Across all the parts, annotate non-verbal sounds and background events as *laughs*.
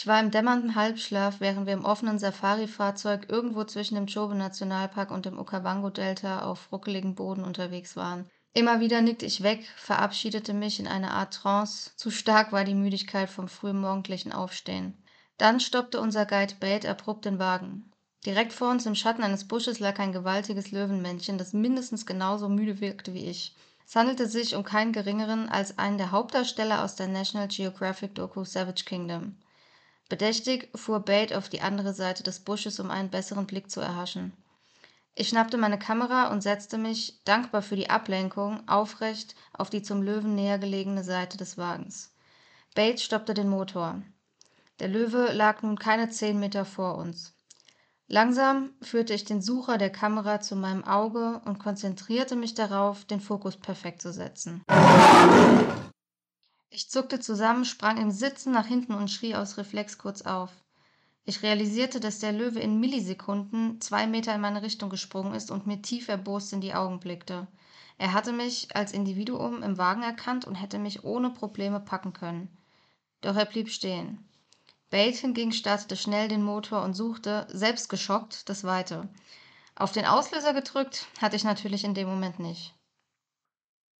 Ich war im dämmernden Halbschlaf, während wir im offenen Safari-Fahrzeug irgendwo zwischen dem Chobe-Nationalpark und dem Okavango-Delta auf ruckeligem Boden unterwegs waren. Immer wieder nickte ich weg, verabschiedete mich in eine Art Trance, zu stark war die Müdigkeit vom frühen morgendlichen Aufstehen. Dann stoppte unser Guide Bate abrupt den Wagen. Direkt vor uns im Schatten eines Busches lag ein gewaltiges Löwenmännchen, das mindestens genauso müde wirkte wie ich. Es handelte sich um keinen geringeren als einen der Hauptdarsteller aus der National Geographic Doku Savage Kingdom. Bedächtig fuhr Bate auf die andere Seite des Busches, um einen besseren Blick zu erhaschen. Ich schnappte meine Kamera und setzte mich, dankbar für die Ablenkung, aufrecht auf die zum Löwen näher gelegene Seite des Wagens. Bates stoppte den Motor. Der Löwe lag nun keine zehn Meter vor uns. Langsam führte ich den Sucher der Kamera zu meinem Auge und konzentrierte mich darauf, den Fokus perfekt zu setzen. Ich zuckte zusammen, sprang im Sitzen nach hinten und schrie aus Reflex kurz auf. Ich realisierte, dass der Löwe in Millisekunden zwei Meter in meine Richtung gesprungen ist und mir tief erbost in die Augen blickte. Er hatte mich als Individuum im Wagen erkannt und hätte mich ohne Probleme packen können. Doch er blieb stehen. Bate hingegen startete schnell den Motor und suchte, selbst geschockt, das Weite. Auf den Auslöser gedrückt hatte ich natürlich in dem Moment nicht.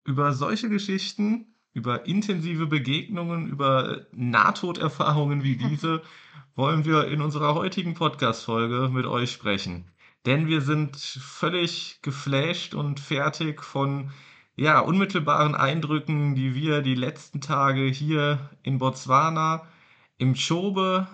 Über solche Geschichten über intensive Begegnungen, über Nahtoderfahrungen wie diese *laughs* wollen wir in unserer heutigen Podcast-Folge mit euch sprechen. Denn wir sind völlig geflasht und fertig von ja, unmittelbaren Eindrücken, die wir die letzten Tage hier in Botswana, im Chobe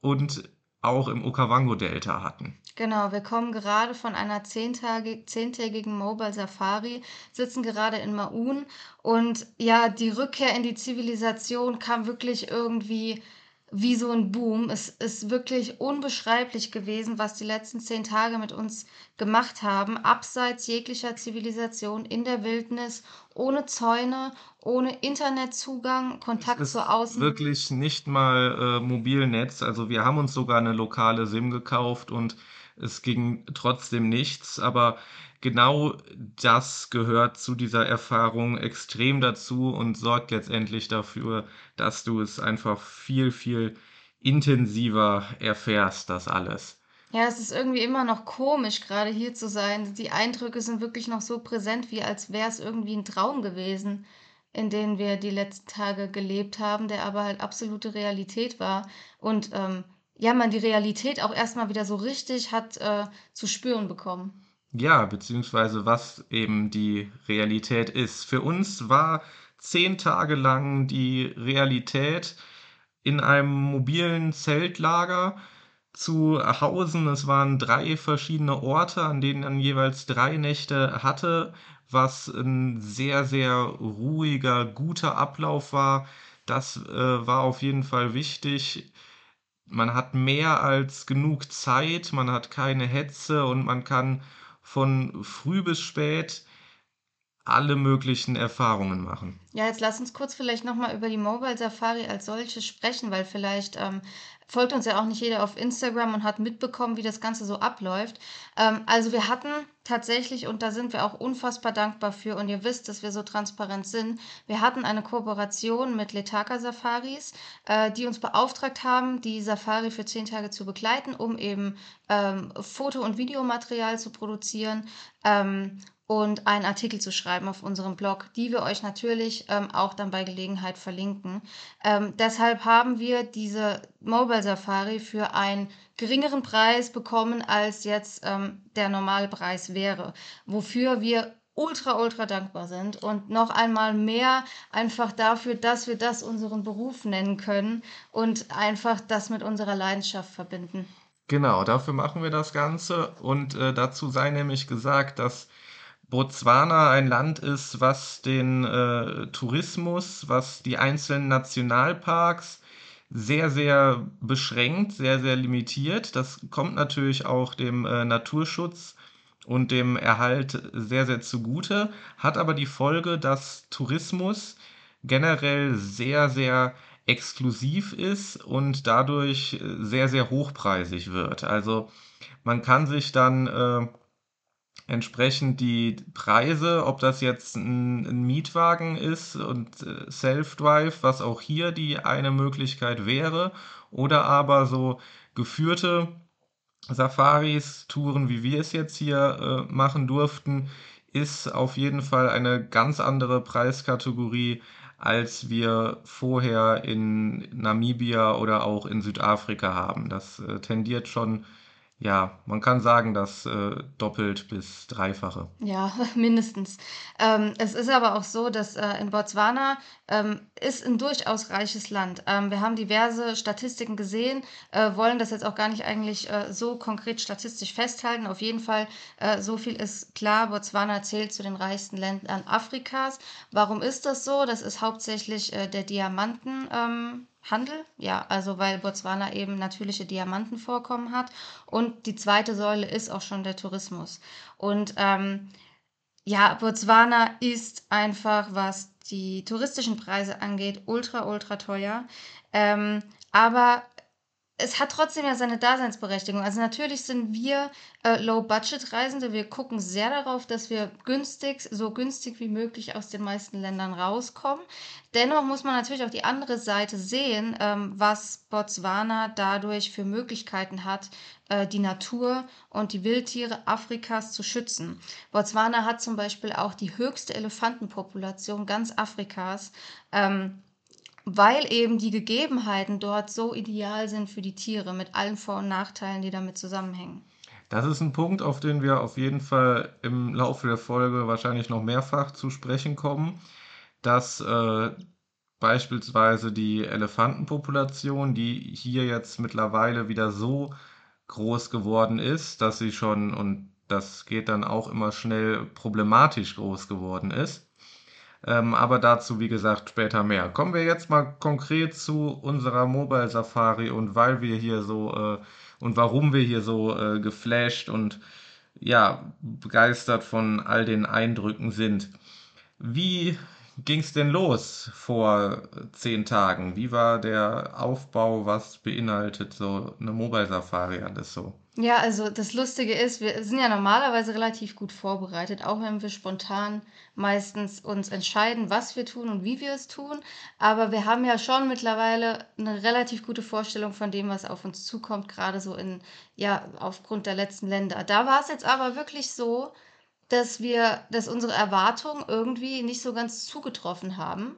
und auch im Okavango-Delta hatten. Genau, wir kommen gerade von einer zehntägigen Mobile Safari, sitzen gerade in Maun und ja, die Rückkehr in die Zivilisation kam wirklich irgendwie wie so ein Boom. Es ist wirklich unbeschreiblich gewesen, was die letzten zehn Tage mit uns gemacht haben, abseits jeglicher Zivilisation, in der Wildnis, ohne Zäune, ohne Internetzugang, Kontakt zur Außen. Wirklich nicht mal äh, Mobilnetz. Also wir haben uns sogar eine lokale SIM gekauft und es ging trotzdem nichts, aber genau das gehört zu dieser Erfahrung extrem dazu und sorgt letztendlich dafür, dass du es einfach viel, viel intensiver erfährst, das alles. Ja, es ist irgendwie immer noch komisch, gerade hier zu sein. Die Eindrücke sind wirklich noch so präsent, wie als wäre es irgendwie ein Traum gewesen, in dem wir die letzten Tage gelebt haben, der aber halt absolute Realität war. Und ähm, ja, man die Realität auch erstmal wieder so richtig hat äh, zu spüren bekommen. Ja, beziehungsweise was eben die Realität ist. Für uns war zehn Tage lang die Realität in einem mobilen Zeltlager zu Hausen. Es waren drei verschiedene Orte, an denen man jeweils drei Nächte hatte, was ein sehr, sehr ruhiger, guter Ablauf war. Das äh, war auf jeden Fall wichtig man hat mehr als genug Zeit, man hat keine Hetze und man kann von früh bis spät alle möglichen Erfahrungen machen. Ja, jetzt lass uns kurz vielleicht nochmal über die Mobile Safari als solche sprechen, weil vielleicht ähm, folgt uns ja auch nicht jeder auf Instagram und hat mitbekommen, wie das Ganze so abläuft. Ähm, also wir hatten tatsächlich, und da sind wir auch unfassbar dankbar für, und ihr wisst, dass wir so transparent sind, wir hatten eine Kooperation mit Letaka Safaris, äh, die uns beauftragt haben, die Safari für zehn Tage zu begleiten, um eben ähm, Foto- und Videomaterial zu produzieren. Und einen Artikel zu schreiben auf unserem Blog, die wir euch natürlich ähm, auch dann bei Gelegenheit verlinken. Ähm, deshalb haben wir diese Mobile Safari für einen geringeren Preis bekommen, als jetzt ähm, der normale Preis wäre, wofür wir ultra, ultra dankbar sind und noch einmal mehr einfach dafür, dass wir das unseren Beruf nennen können und einfach das mit unserer Leidenschaft verbinden. Genau, dafür machen wir das Ganze und äh, dazu sei nämlich gesagt, dass Botswana ein Land ist, was den äh, Tourismus, was die einzelnen Nationalparks sehr, sehr beschränkt, sehr, sehr limitiert. Das kommt natürlich auch dem äh, Naturschutz und dem Erhalt sehr, sehr zugute, hat aber die Folge, dass Tourismus generell sehr, sehr exklusiv ist und dadurch sehr, sehr hochpreisig wird. Also man kann sich dann äh, entsprechend die Preise, ob das jetzt ein, ein Mietwagen ist und äh, Self-Drive, was auch hier die eine Möglichkeit wäre, oder aber so geführte Safaris, Touren, wie wir es jetzt hier äh, machen durften, ist auf jeden Fall eine ganz andere Preiskategorie, als wir vorher in Namibia oder auch in Südafrika haben. Das äh, tendiert schon ja, man kann sagen, das äh, doppelt bis dreifache. Ja, *laughs* mindestens. Ähm, es ist aber auch so, dass äh, in Botswana ähm, ist ein durchaus reiches Land. Ähm, wir haben diverse Statistiken gesehen, äh, wollen das jetzt auch gar nicht eigentlich äh, so konkret statistisch festhalten. Auf jeden Fall, äh, so viel ist klar, Botswana zählt zu den reichsten Ländern Afrikas. Warum ist das so? Das ist hauptsächlich äh, der Diamanten. Handel, ja, also weil Botswana eben natürliche Diamantenvorkommen hat. Und die zweite Säule ist auch schon der Tourismus. Und ähm, ja, Botswana ist einfach, was die touristischen Preise angeht, ultra, ultra teuer. Ähm, aber es hat trotzdem ja seine Daseinsberechtigung. Also natürlich sind wir äh, Low-Budget-Reisende. Wir gucken sehr darauf, dass wir günstig, so günstig wie möglich aus den meisten Ländern rauskommen. Dennoch muss man natürlich auch die andere Seite sehen, ähm, was Botswana dadurch für Möglichkeiten hat, äh, die Natur und die Wildtiere Afrikas zu schützen. Botswana hat zum Beispiel auch die höchste Elefantenpopulation ganz Afrikas. Ähm, weil eben die Gegebenheiten dort so ideal sind für die Tiere mit allen Vor- und Nachteilen, die damit zusammenhängen. Das ist ein Punkt, auf den wir auf jeden Fall im Laufe der Folge wahrscheinlich noch mehrfach zu sprechen kommen, dass äh, beispielsweise die Elefantenpopulation, die hier jetzt mittlerweile wieder so groß geworden ist, dass sie schon, und das geht dann auch immer schnell, problematisch groß geworden ist. Ähm, aber dazu, wie gesagt, später mehr. Kommen wir jetzt mal konkret zu unserer Mobile Safari und weil wir hier so äh, und warum wir hier so äh, geflasht und ja, begeistert von all den Eindrücken sind. Wie ging es denn los vor zehn Tagen? Wie war der Aufbau? Was beinhaltet so eine Mobile Safari alles so? Ja, also das Lustige ist, wir sind ja normalerweise relativ gut vorbereitet, auch wenn wir spontan meistens uns entscheiden, was wir tun und wie wir es tun. Aber wir haben ja schon mittlerweile eine relativ gute Vorstellung von dem, was auf uns zukommt, gerade so in, ja, aufgrund der letzten Länder. Da war es jetzt aber wirklich so, dass wir, dass unsere Erwartungen irgendwie nicht so ganz zugetroffen haben.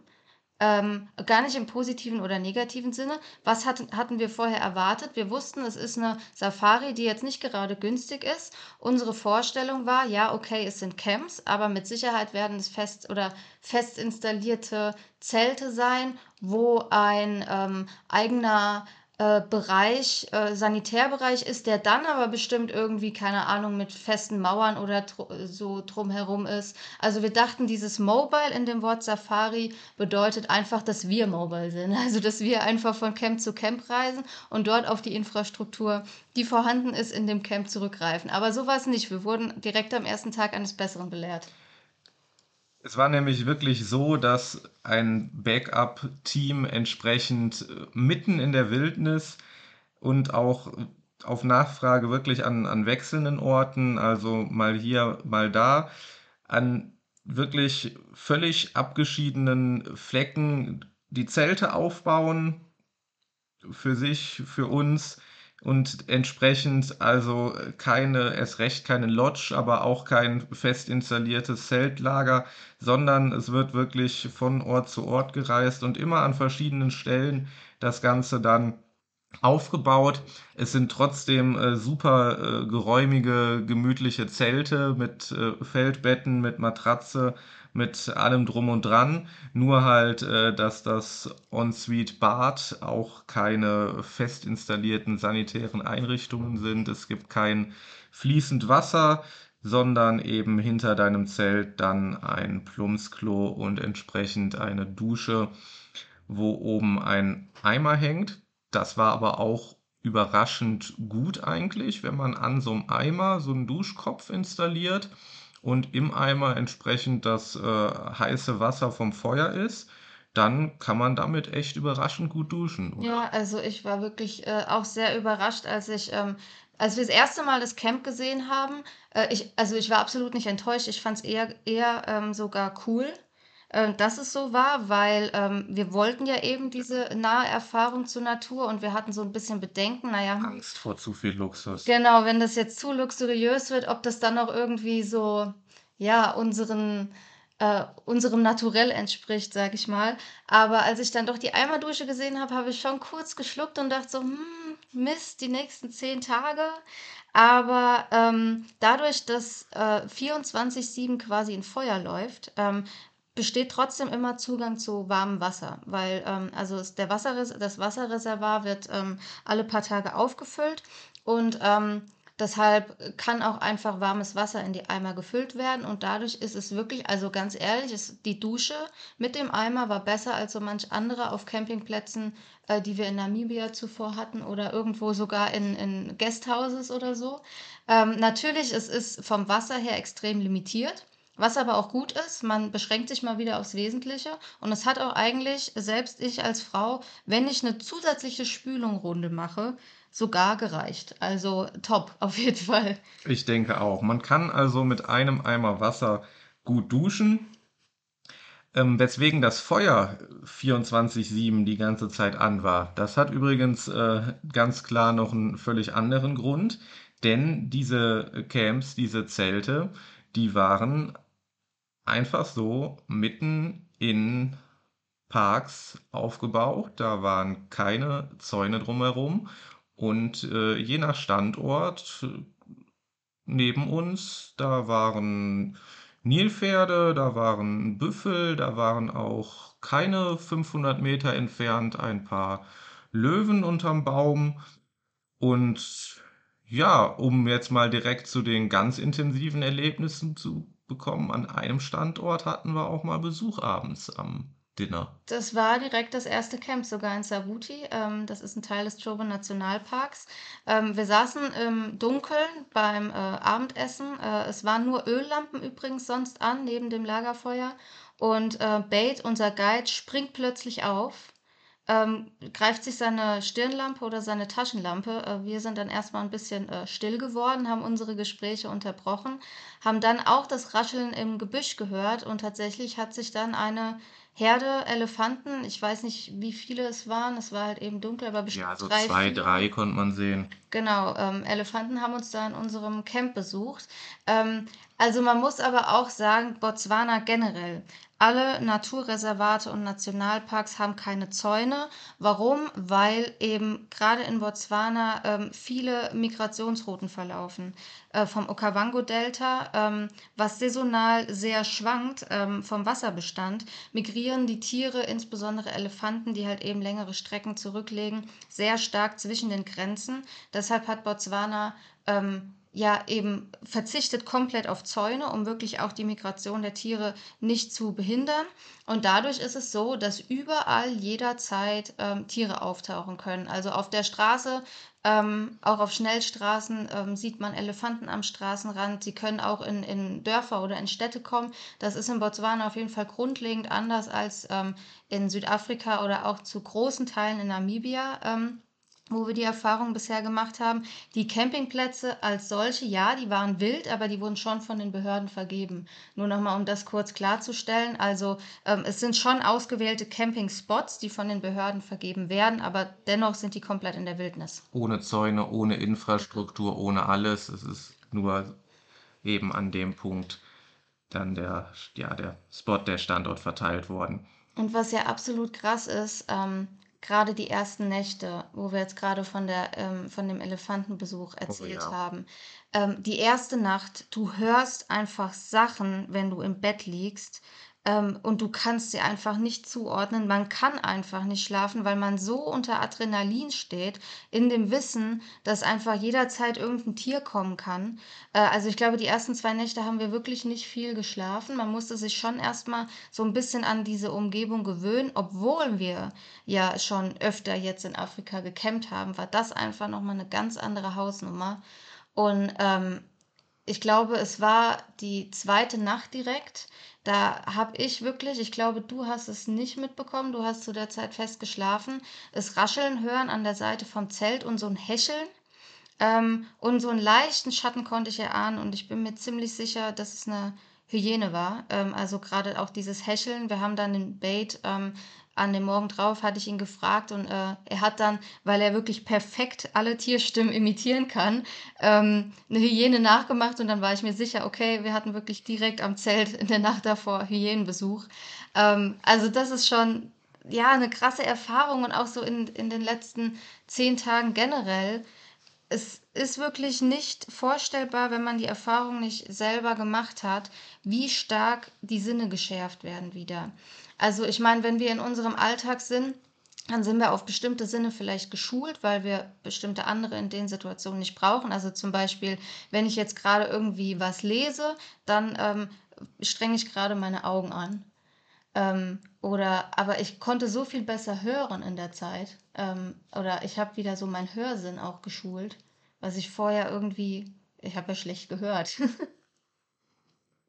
Ähm, gar nicht im positiven oder negativen Sinne. Was hat, hatten wir vorher erwartet? Wir wussten, es ist eine Safari, die jetzt nicht gerade günstig ist. Unsere Vorstellung war, ja, okay, es sind Camps, aber mit Sicherheit werden es fest oder fest installierte Zelte sein, wo ein ähm, eigener äh, Bereich, äh, Sanitärbereich ist, der dann aber bestimmt irgendwie, keine Ahnung, mit festen Mauern oder so drumherum ist. Also wir dachten, dieses Mobile in dem Wort Safari bedeutet einfach, dass wir mobile sind. *laughs* Also dass wir einfach von Camp zu Camp reisen und dort auf die Infrastruktur, die vorhanden ist, in dem Camp zurückgreifen. Aber so war es nicht. Wir wurden direkt am ersten Tag eines Besseren belehrt. Es war nämlich wirklich so, dass ein Backup-Team entsprechend äh, mitten in der Wildnis und auch auf Nachfrage wirklich an, an wechselnden Orten, also mal hier, mal da, an wirklich völlig abgeschiedenen Flecken die Zelte aufbauen, für sich, für uns, und entsprechend also keine, erst recht keine Lodge, aber auch kein fest installiertes Zeltlager, sondern es wird wirklich von Ort zu Ort gereist und immer an verschiedenen Stellen das Ganze dann aufgebaut. Es sind trotzdem äh, super äh, geräumige, gemütliche Zelte mit äh, Feldbetten, mit Matratze, mit allem drum und dran. Nur halt, äh, dass das Ensuite Bad auch keine fest installierten sanitären Einrichtungen sind. Es gibt kein fließend Wasser, sondern eben hinter deinem Zelt dann ein Plumpsklo und entsprechend eine Dusche, wo oben ein Eimer hängt. Das war aber auch überraschend gut eigentlich, wenn man an so einem Eimer so einen Duschkopf installiert und im Eimer entsprechend das äh, heiße Wasser vom Feuer ist, dann kann man damit echt überraschend gut duschen. Oder? Ja, also ich war wirklich äh, auch sehr überrascht, als ich ähm, als wir das erste Mal das Camp gesehen haben, äh, ich, also ich war absolut nicht enttäuscht. Ich fand es eher, eher ähm, sogar cool, äh, dass es so war, weil ähm, wir wollten ja eben diese nahe Erfahrung zur Natur und wir hatten so ein bisschen Bedenken, naja. Angst vor zu viel Luxus. Genau, wenn das jetzt zu luxuriös wird, ob das dann noch irgendwie so, ja, unseren äh, unserem Naturell entspricht, sag ich mal. Aber als ich dann doch die Eimerdusche gesehen habe, habe ich schon kurz geschluckt und dachte so, hm, Mist, die nächsten zehn Tage. Aber ähm, dadurch, dass äh, 24-7 quasi ein Feuer läuft, ähm, besteht trotzdem immer Zugang zu warmem Wasser, weil ähm, also der Wasserres das Wasserreservoir wird ähm, alle paar Tage aufgefüllt und ähm, Deshalb kann auch einfach warmes Wasser in die Eimer gefüllt werden und dadurch ist es wirklich, also ganz ehrlich, ist die Dusche mit dem Eimer war besser als so manch andere auf Campingplätzen, äh, die wir in Namibia zuvor hatten oder irgendwo sogar in, in Guesthouses oder so. Ähm, natürlich, es ist vom Wasser her extrem limitiert. Was aber auch gut ist, man beschränkt sich mal wieder aufs Wesentliche und es hat auch eigentlich, selbst ich als Frau, wenn ich eine zusätzliche Spülungrunde mache, sogar gereicht. Also top, *laughs* auf jeden Fall. Ich denke auch. Man kann also mit einem Eimer Wasser gut duschen. Ähm, weswegen das Feuer 24-7 die ganze Zeit an war. Das hat übrigens äh, ganz klar noch einen völlig anderen Grund, denn diese Camps, diese Zelte, die waren einfach so mitten in Parks aufgebaut. Da waren keine Zäune drumherum und äh, je nach Standort neben uns, da waren Nilpferde, da waren Büffel, da waren auch keine 500 Meter entfernt ein paar Löwen unterm Baum. Und ja, um jetzt mal direkt zu den ganz intensiven Erlebnissen zu bekommen, an einem Standort hatten wir auch mal Besuch abends am Dinner. Das war direkt das erste Camp, sogar in Savuti. Ähm, das ist ein Teil des Chobe Nationalparks. Ähm, wir saßen im Dunkeln beim äh, Abendessen. Äh, es waren nur Öllampen übrigens sonst an, neben dem Lagerfeuer. Und äh, Bate, unser Guide, springt plötzlich auf, ähm, greift sich seine Stirnlampe oder seine Taschenlampe. Äh, wir sind dann erstmal ein bisschen äh, still geworden, haben unsere Gespräche unterbrochen, haben dann auch das Rascheln im Gebüsch gehört und tatsächlich hat sich dann eine Herde Elefanten. Ich weiß nicht, wie viele es waren. Es war halt eben dunkel, aber bestimmt Ja, so zwei, drei konnte man sehen. Genau, ähm, Elefanten haben uns da in unserem Camp besucht. Ähm, also man muss aber auch sagen, Botswana generell alle Naturreservate und Nationalparks haben keine Zäune. Warum? Weil eben gerade in Botswana ähm, viele Migrationsrouten verlaufen. Äh, vom Okavango-Delta, ähm, was saisonal sehr schwankt ähm, vom Wasserbestand, migrieren die Tiere, insbesondere Elefanten, die halt eben längere Strecken zurücklegen, sehr stark zwischen den Grenzen. Deshalb hat Botswana ähm, ja eben verzichtet komplett auf Zäune, um wirklich auch die Migration der Tiere nicht zu behindern. Und dadurch ist es so, dass überall jederzeit ähm, Tiere auftauchen können. Also auf der Straße, ähm, auch auf Schnellstraßen ähm, sieht man Elefanten am Straßenrand. Sie können auch in, in Dörfer oder in Städte kommen. Das ist in Botswana auf jeden Fall grundlegend anders als ähm, in Südafrika oder auch zu großen Teilen in Namibia. Wo wir die Erfahrung bisher gemacht haben. Die Campingplätze als solche, ja, die waren wild, aber die wurden schon von den Behörden vergeben. Nur nochmal, um das kurz klarzustellen. Also ähm, es sind schon ausgewählte Campingspots, die von den Behörden vergeben werden, aber dennoch sind die komplett in der Wildnis. Ohne Zäune, ohne Infrastruktur, ohne alles. Es ist nur eben an dem Punkt dann der, ja, der Spot, der Standort verteilt worden. Und was ja absolut krass ist, ähm, gerade die ersten Nächte, wo wir jetzt gerade von, der, ähm, von dem Elefantenbesuch erzählt oh, ja. haben. Ähm, die erste Nacht, du hörst einfach Sachen, wenn du im Bett liegst, ähm, und du kannst sie einfach nicht zuordnen. Man kann einfach nicht schlafen, weil man so unter Adrenalin steht, in dem Wissen, dass einfach jederzeit irgendein Tier kommen kann. Äh, also ich glaube, die ersten zwei Nächte haben wir wirklich nicht viel geschlafen. Man musste sich schon erstmal so ein bisschen an diese Umgebung gewöhnen, obwohl wir ja schon öfter jetzt in Afrika gecampt haben, war das einfach nochmal eine ganz andere Hausnummer. Und ähm, ich glaube, es war die zweite Nacht direkt. Da habe ich wirklich, ich glaube, du hast es nicht mitbekommen, du hast zu der Zeit fest geschlafen, es rascheln hören an der Seite vom Zelt und so ein Häscheln. Ähm, und so einen leichten Schatten konnte ich erahnen und ich bin mir ziemlich sicher, dass es eine Hyäne war. Ähm, also gerade auch dieses Hecheln. Wir haben dann den Bait ähm, an dem Morgen drauf, hatte ich ihn gefragt und äh, er hat dann, weil er wirklich perfekt alle Tierstimmen imitieren kann, ähm, eine Hyäne nachgemacht und dann war ich mir sicher, okay, wir hatten wirklich direkt am Zelt in der Nacht davor Hyänenbesuch. Ähm, also das ist schon ja eine krasse Erfahrung und auch so in, in den letzten zehn Tagen generell. Es ist wirklich nicht vorstellbar, wenn man die Erfahrung nicht selber gemacht hat, wie stark die Sinne geschärft werden wieder. Also ich meine, wenn wir in unserem Alltag sind, dann sind wir auf bestimmte Sinne vielleicht geschult, weil wir bestimmte andere in den Situationen nicht brauchen. Also zum Beispiel, wenn ich jetzt gerade irgendwie was lese, dann ähm, strenge ich gerade meine Augen an. Ähm, oder, aber ich konnte so viel besser hören in der Zeit. Ähm, oder ich habe wieder so meinen Hörsinn auch geschult, was ich vorher irgendwie, ich habe ja schlecht gehört. *laughs*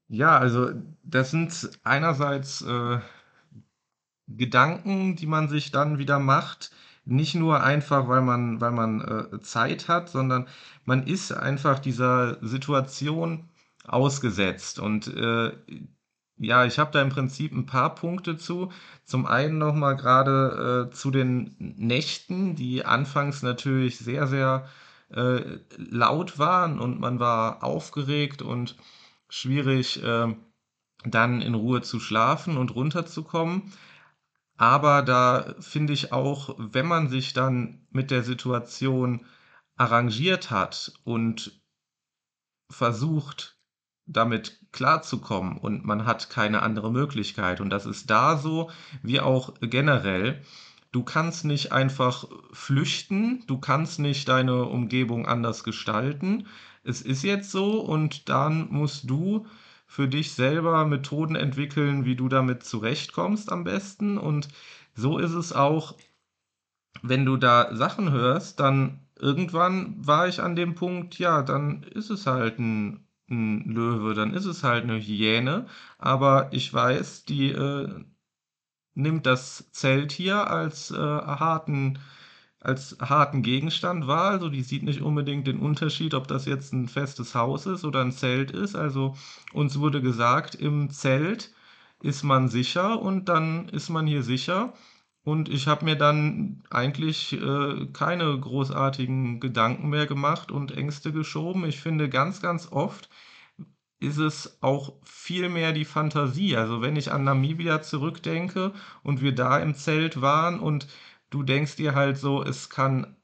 Ja, also das sind einerseits äh, Gedanken, die man sich dann wieder macht. Nicht nur einfach, weil man, weil man äh, Zeit hat, sondern man ist einfach dieser Situation ausgesetzt. Und äh, ja, ich habe da im Prinzip ein paar Punkte zu. Zum einen nochmal gerade äh, zu den Nächten, die anfangs natürlich sehr, sehr äh, laut waren und man war aufgeregt und schwierig, äh, dann in Ruhe zu schlafen und runterzukommen. Aber da finde ich auch, wenn man sich dann mit der Situation arrangiert hat und versucht, damit klarzukommen und man hat keine andere Möglichkeit. Und das ist da so, wie auch generell. Du kannst nicht einfach flüchten, du kannst nicht deine Umgebung anders gestalten. Es ist jetzt so und dann musst du für dich selber Methoden entwickeln, wie du damit zurechtkommst am besten. Und so ist es auch, wenn du da Sachen hörst, dann irgendwann war ich an dem Punkt, ja, dann ist es halt ein ein Löwe, dann ist es halt eine Hyäne. Aber ich weiß, die äh, nimmt das Zelt hier als äh, harten als harten Gegenstand wahr. Also die sieht nicht unbedingt den Unterschied, ob das jetzt ein festes Haus ist oder ein Zelt ist. Also uns wurde gesagt, im Zelt ist man sicher und dann ist man hier sicher. Und ich habe mir dann eigentlich äh, keine großartigen Gedanken mehr gemacht und Ängste geschoben. Ich finde, ganz, ganz oft ist es auch viel mehr die Fantasie. Also wenn ich an Namibia zurückdenke und wir da im Zelt waren und du denkst dir halt so, es kann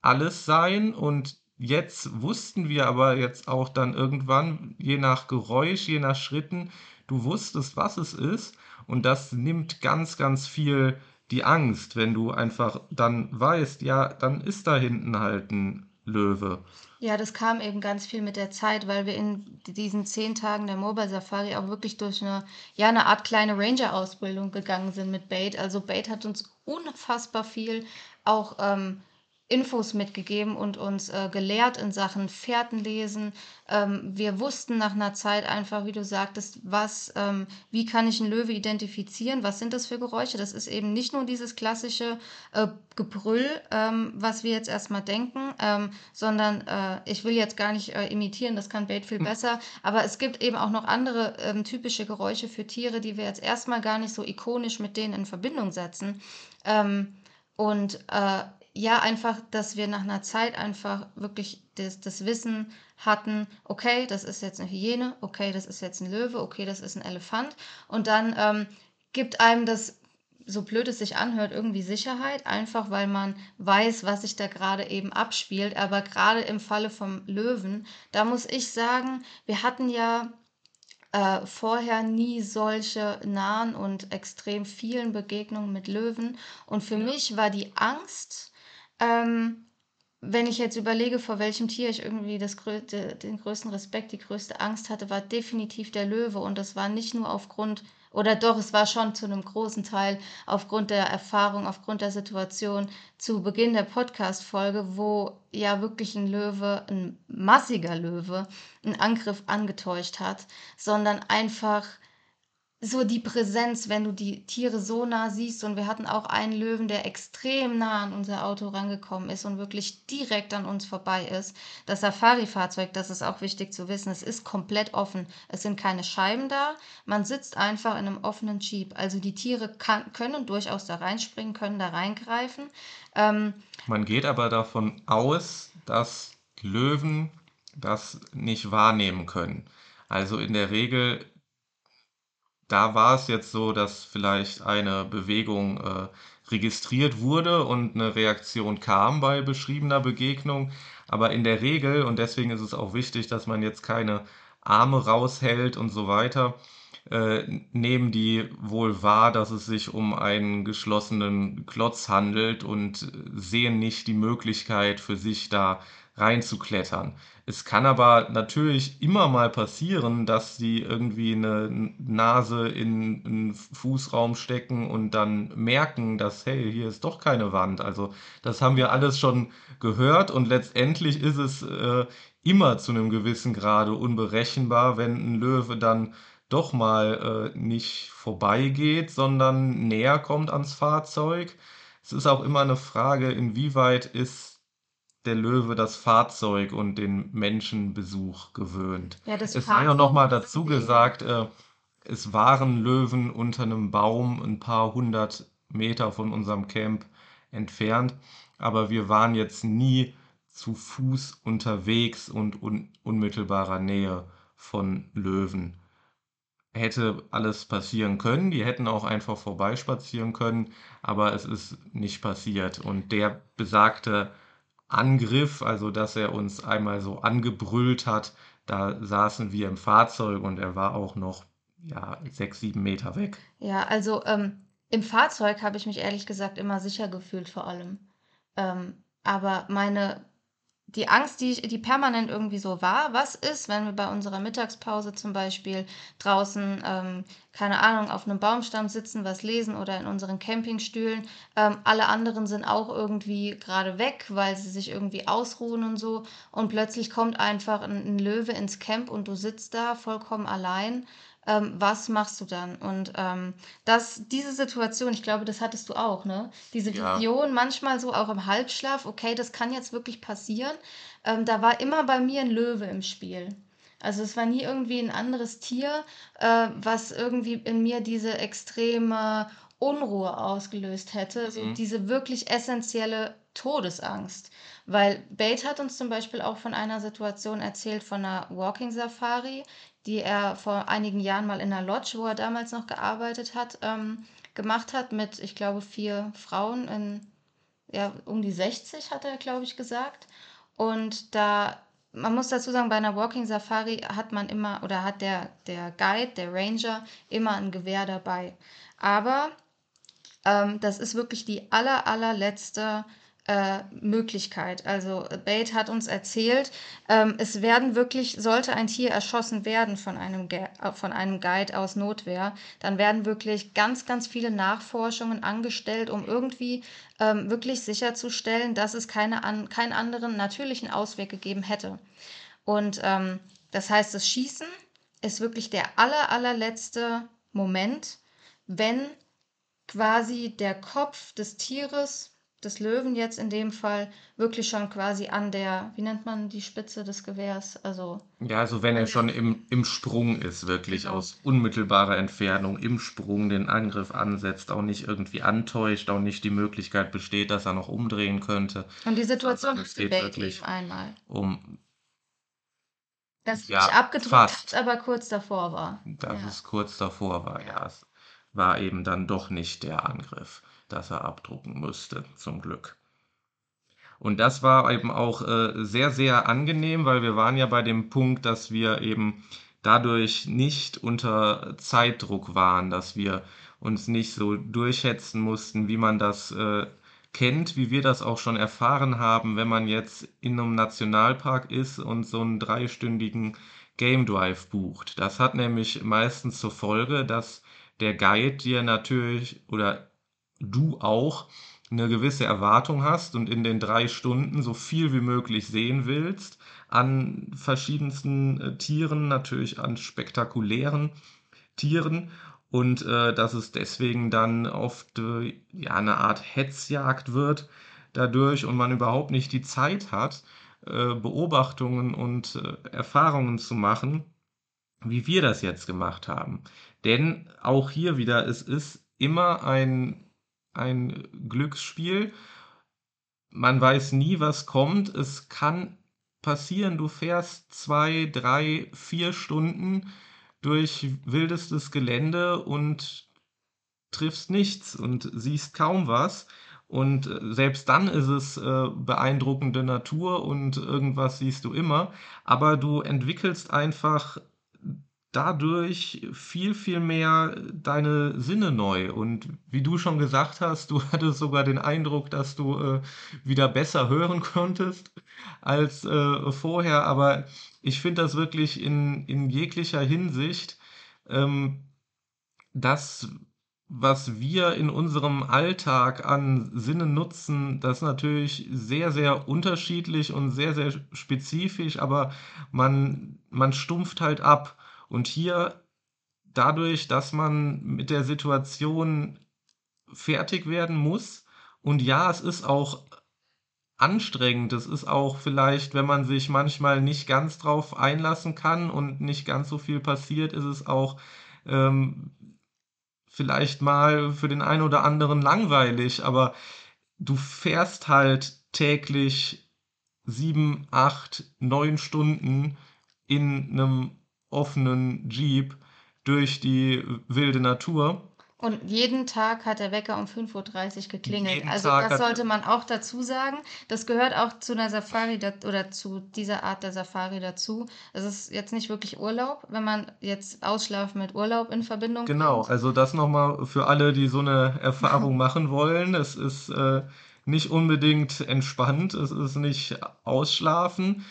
alles sein und jetzt wussten wir aber jetzt auch dann irgendwann, je nach Geräusch, je nach Schritten, du wusstest, was es ist und das nimmt ganz, ganz viel die Angst, wenn du einfach dann weißt, ja, dann ist da hinten halt ein Löwe. Ja, das kam eben ganz viel mit der Zeit, weil wir in diesen zehn Tagen der Mobile Safari auch wirklich durch eine, ja, eine Art kleine Ranger-Ausbildung gegangen sind mit Bait. Also Bait hat uns unfassbar viel auch ähm, Infos mitgegeben und uns äh, gelehrt in Sachen Fährtenlesen. Ähm, wir wussten nach einer Zeit einfach, wie du sagtest, was, ähm, wie kann ich einen Löwe identifizieren? Was sind das für Geräusche? Das ist eben nicht nur dieses klassische äh, Gebrüll, ähm, was wir jetzt erstmal denken, ähm, sondern äh, ich will jetzt gar nicht äh, imitieren, das kann Bait viel hm. besser, aber es gibt eben auch noch andere ähm, typische Geräusche für Tiere, die wir jetzt erstmal gar nicht so ikonisch mit denen in Verbindung setzen. Ähm, und äh, ja, einfach, dass wir nach einer Zeit einfach wirklich das, das Wissen hatten, okay, das ist jetzt eine Hyäne, okay, das ist jetzt ein Löwe, okay, das ist ein Elefant. Und dann ähm, gibt einem das, so blöd es sich anhört, irgendwie Sicherheit, einfach weil man weiß, was sich da gerade eben abspielt. Aber gerade im Falle vom Löwen, da muss ich sagen, wir hatten ja äh, vorher nie solche nahen und extrem vielen Begegnungen mit Löwen. Und für mich war die Angst, ähm, wenn ich jetzt überlege, vor welchem Tier ich irgendwie das den größten Respekt, die größte Angst hatte, war definitiv der Löwe. Und das war nicht nur aufgrund, oder doch, es war schon zu einem großen Teil aufgrund der Erfahrung, aufgrund der Situation zu Beginn der Podcast-Folge, wo ja wirklich ein Löwe, ein massiger Löwe, einen Angriff angetäuscht hat, sondern einfach so die Präsenz, wenn du die Tiere so nah siehst. Und wir hatten auch einen Löwen, der extrem nah an unser Auto rangekommen ist und wirklich direkt an uns vorbei ist. Das Safari-Fahrzeug, das ist auch wichtig zu wissen, es ist komplett offen. Es sind keine Scheiben da. Man sitzt einfach in einem offenen Jeep. Also die Tiere kann, können durchaus da reinspringen, können da reingreifen. Ähm, Man geht aber davon aus, dass Löwen das nicht wahrnehmen können. Also in der Regel da war es jetzt so, dass vielleicht eine Bewegung äh, registriert wurde und eine Reaktion kam bei beschriebener Begegnung. Aber in der Regel, und deswegen ist es auch wichtig, dass man jetzt keine Arme raushält und so weiter, äh, nehmen die wohl wahr, dass es sich um einen geschlossenen Klotz handelt und sehen nicht die Möglichkeit für sich da reinzuklettern. Es kann aber natürlich immer mal passieren, dass sie irgendwie eine Nase in einen Fußraum stecken und dann merken, dass, hey, hier ist doch keine Wand. Also das haben wir alles schon gehört und letztendlich ist es äh, immer zu einem gewissen Grade unberechenbar, wenn ein Löwe dann doch mal äh, nicht vorbeigeht, sondern näher kommt ans Fahrzeug. Es ist auch immer eine Frage, inwieweit ist der Löwe das Fahrzeug und den Menschenbesuch gewöhnt. ja, das Es sei ja noch mal dazu gesagt, äh, es waren Löwen unter einem Baum ein paar hundert Meter von unserem Camp entfernt, aber wir waren jetzt nie zu Fuß unterwegs und un unmittelbarer Nähe von Löwen. Hätte alles passieren können, die hätten auch einfach vorbeispazieren können, aber es ist nicht passiert. Und der besagte Angriff, also dass er uns einmal so angebrüllt hat. Da saßen wir im Fahrzeug und er war auch noch ja, sechs, sieben Meter weg. Ja, also ähm, im Fahrzeug habe ich mich ehrlich gesagt immer sicher gefühlt vor allem. Ähm, aber meine die Angst, die, die permanent irgendwie so war, was ist, wenn wir bei unserer Mittagspause zum Beispiel draußen, ähm, keine Ahnung, auf einem Baumstamm sitzen, was lesen oder in unseren Campingstühlen. Ähm, alle anderen sind auch irgendwie gerade weg, weil sie sich irgendwie ausruhen und so. Und plötzlich kommt einfach ein, ein Löwe ins Camp und du sitzt da vollkommen allein ähm, was machst du dann? Und ähm, das, diese Situation, ich glaube, das hattest du auch, ne? Diese Ja. Vision, manchmal so auch im Halbschlaf, okay, das kann jetzt wirklich passieren. Ähm, da war immer bei mir ein Löwe im Spiel. Also es war nie irgendwie ein anderes Tier, äh, was irgendwie in mir diese extreme Unruhe ausgelöst hätte, so Mhm. diese wirklich essentielle Todesangst. Weil Bate hat uns zum Beispiel auch von einer Situation erzählt, von einer Walking Safari, die er vor einigen Jahren mal in einer Lodge, wo er damals noch gearbeitet hat, ähm, gemacht hat mit, ich glaube, vier Frauen in, ja, um die 60, hat er, glaube ich, gesagt. Und da, man muss dazu sagen, bei einer Walking Safari hat man immer, oder hat der, der Guide, der Ranger, immer ein Gewehr dabei. Aber ähm, das ist wirklich die aller, allerletzte äh, Möglichkeit. Also Bate hat uns erzählt, ähm, es werden wirklich, sollte ein Tier erschossen werden von einem, äh, von einem Guide aus Notwehr, dann werden wirklich ganz, ganz viele Nachforschungen angestellt, um irgendwie ähm, wirklich sicherzustellen, dass es keine an, keinen anderen natürlichen Ausweg gegeben hätte. Und ähm, das heißt, das Schießen ist wirklich der aller, allerletzte Moment, wenn quasi der Kopf des Tieres, des Löwen jetzt in dem Fall, wirklich schon quasi an der, wie nennt man die Spitze des Gewehrs? Also, Ja, also wenn er schon im, im Sprung ist, wirklich Genau. aus unmittelbarer Entfernung im Sprung den Angriff ansetzt, auch nicht irgendwie antäuscht, auch nicht die Möglichkeit besteht, dass er noch umdrehen könnte, und die Situation geht Bate wirklich einmal. um, Dass ja, sich abgedrückt fast. hat, aber kurz davor war. dass Ja. es kurz davor war. Ja, es war eben dann doch nicht der Angriff, dass er abdrucken musste, zum Glück. Und das war eben auch äh, sehr, sehr angenehm, weil wir waren ja bei dem Punkt, dass wir eben dadurch nicht unter Zeitdruck waren, dass wir uns nicht so durchhetzen mussten, wie man das äh, kennt, wie wir das auch schon erfahren haben, wenn man jetzt in einem Nationalpark ist und so einen dreistündigen Game Drive bucht. Das hat nämlich meistens zur Folge, dass der Guide dir natürlich oder du auch eine gewisse Erwartung hast und in den drei Stunden so viel wie möglich sehen willst an verschiedensten äh, Tieren, natürlich an spektakulären Tieren. und äh, dass es deswegen dann oft äh, ja eine Art Hetzjagd wird dadurch und man überhaupt nicht die Zeit hat, äh, Beobachtungen und äh, Erfahrungen zu machen, wie wir das jetzt gemacht haben. Denn auch hier wieder, es ist immer ein, ein Glücksspiel. Man weiß nie, was kommt. Es kann passieren, du fährst zwei, drei, vier Stunden durch wildestes Gelände und triffst nichts und siehst kaum was. Und äh, selbst dann ist es äh, beeindruckende Natur und irgendwas siehst du immer. Aber du entwickelst einfach dadurch viel, viel mehr deine Sinne neu. Und wie du schon gesagt hast, du *laughs* hattest sogar den Eindruck, dass du äh, wieder besser hören konntest als äh, vorher. Aber ich finde das wirklich in, in jeglicher Hinsicht, ähm, das, was wir in unserem Alltag an Sinnen nutzen, das ist natürlich sehr, sehr unterschiedlich und sehr, sehr spezifisch, aber man, man stumpft halt ab. Und hier dadurch, dass man mit der Situation fertig werden muss, und ja, es ist auch anstrengend. Es ist auch vielleicht, wenn man sich manchmal nicht ganz drauf einlassen kann und nicht ganz so viel passiert, ist es auch ähm, vielleicht mal für den einen oder anderen langweilig, aber du fährst halt täglich sieben, acht, neun Stunden in einem offenen Jeep durch die wilde Natur. Und jeden Tag hat der Wecker um 5.30 Uhr geklingelt. Jeden also Tag das sollte man auch dazu sagen. Das gehört auch zu einer Safari oder zu dieser Art der Safari dazu. Es ist jetzt nicht wirklich Urlaub, wenn man jetzt Ausschlafen mit Urlaub in Verbindung Genau, bringt. also das nochmal für alle, die so eine Erfahrung *laughs* machen wollen. Es ist äh, nicht unbedingt entspannt, es ist nicht Ausschlafen.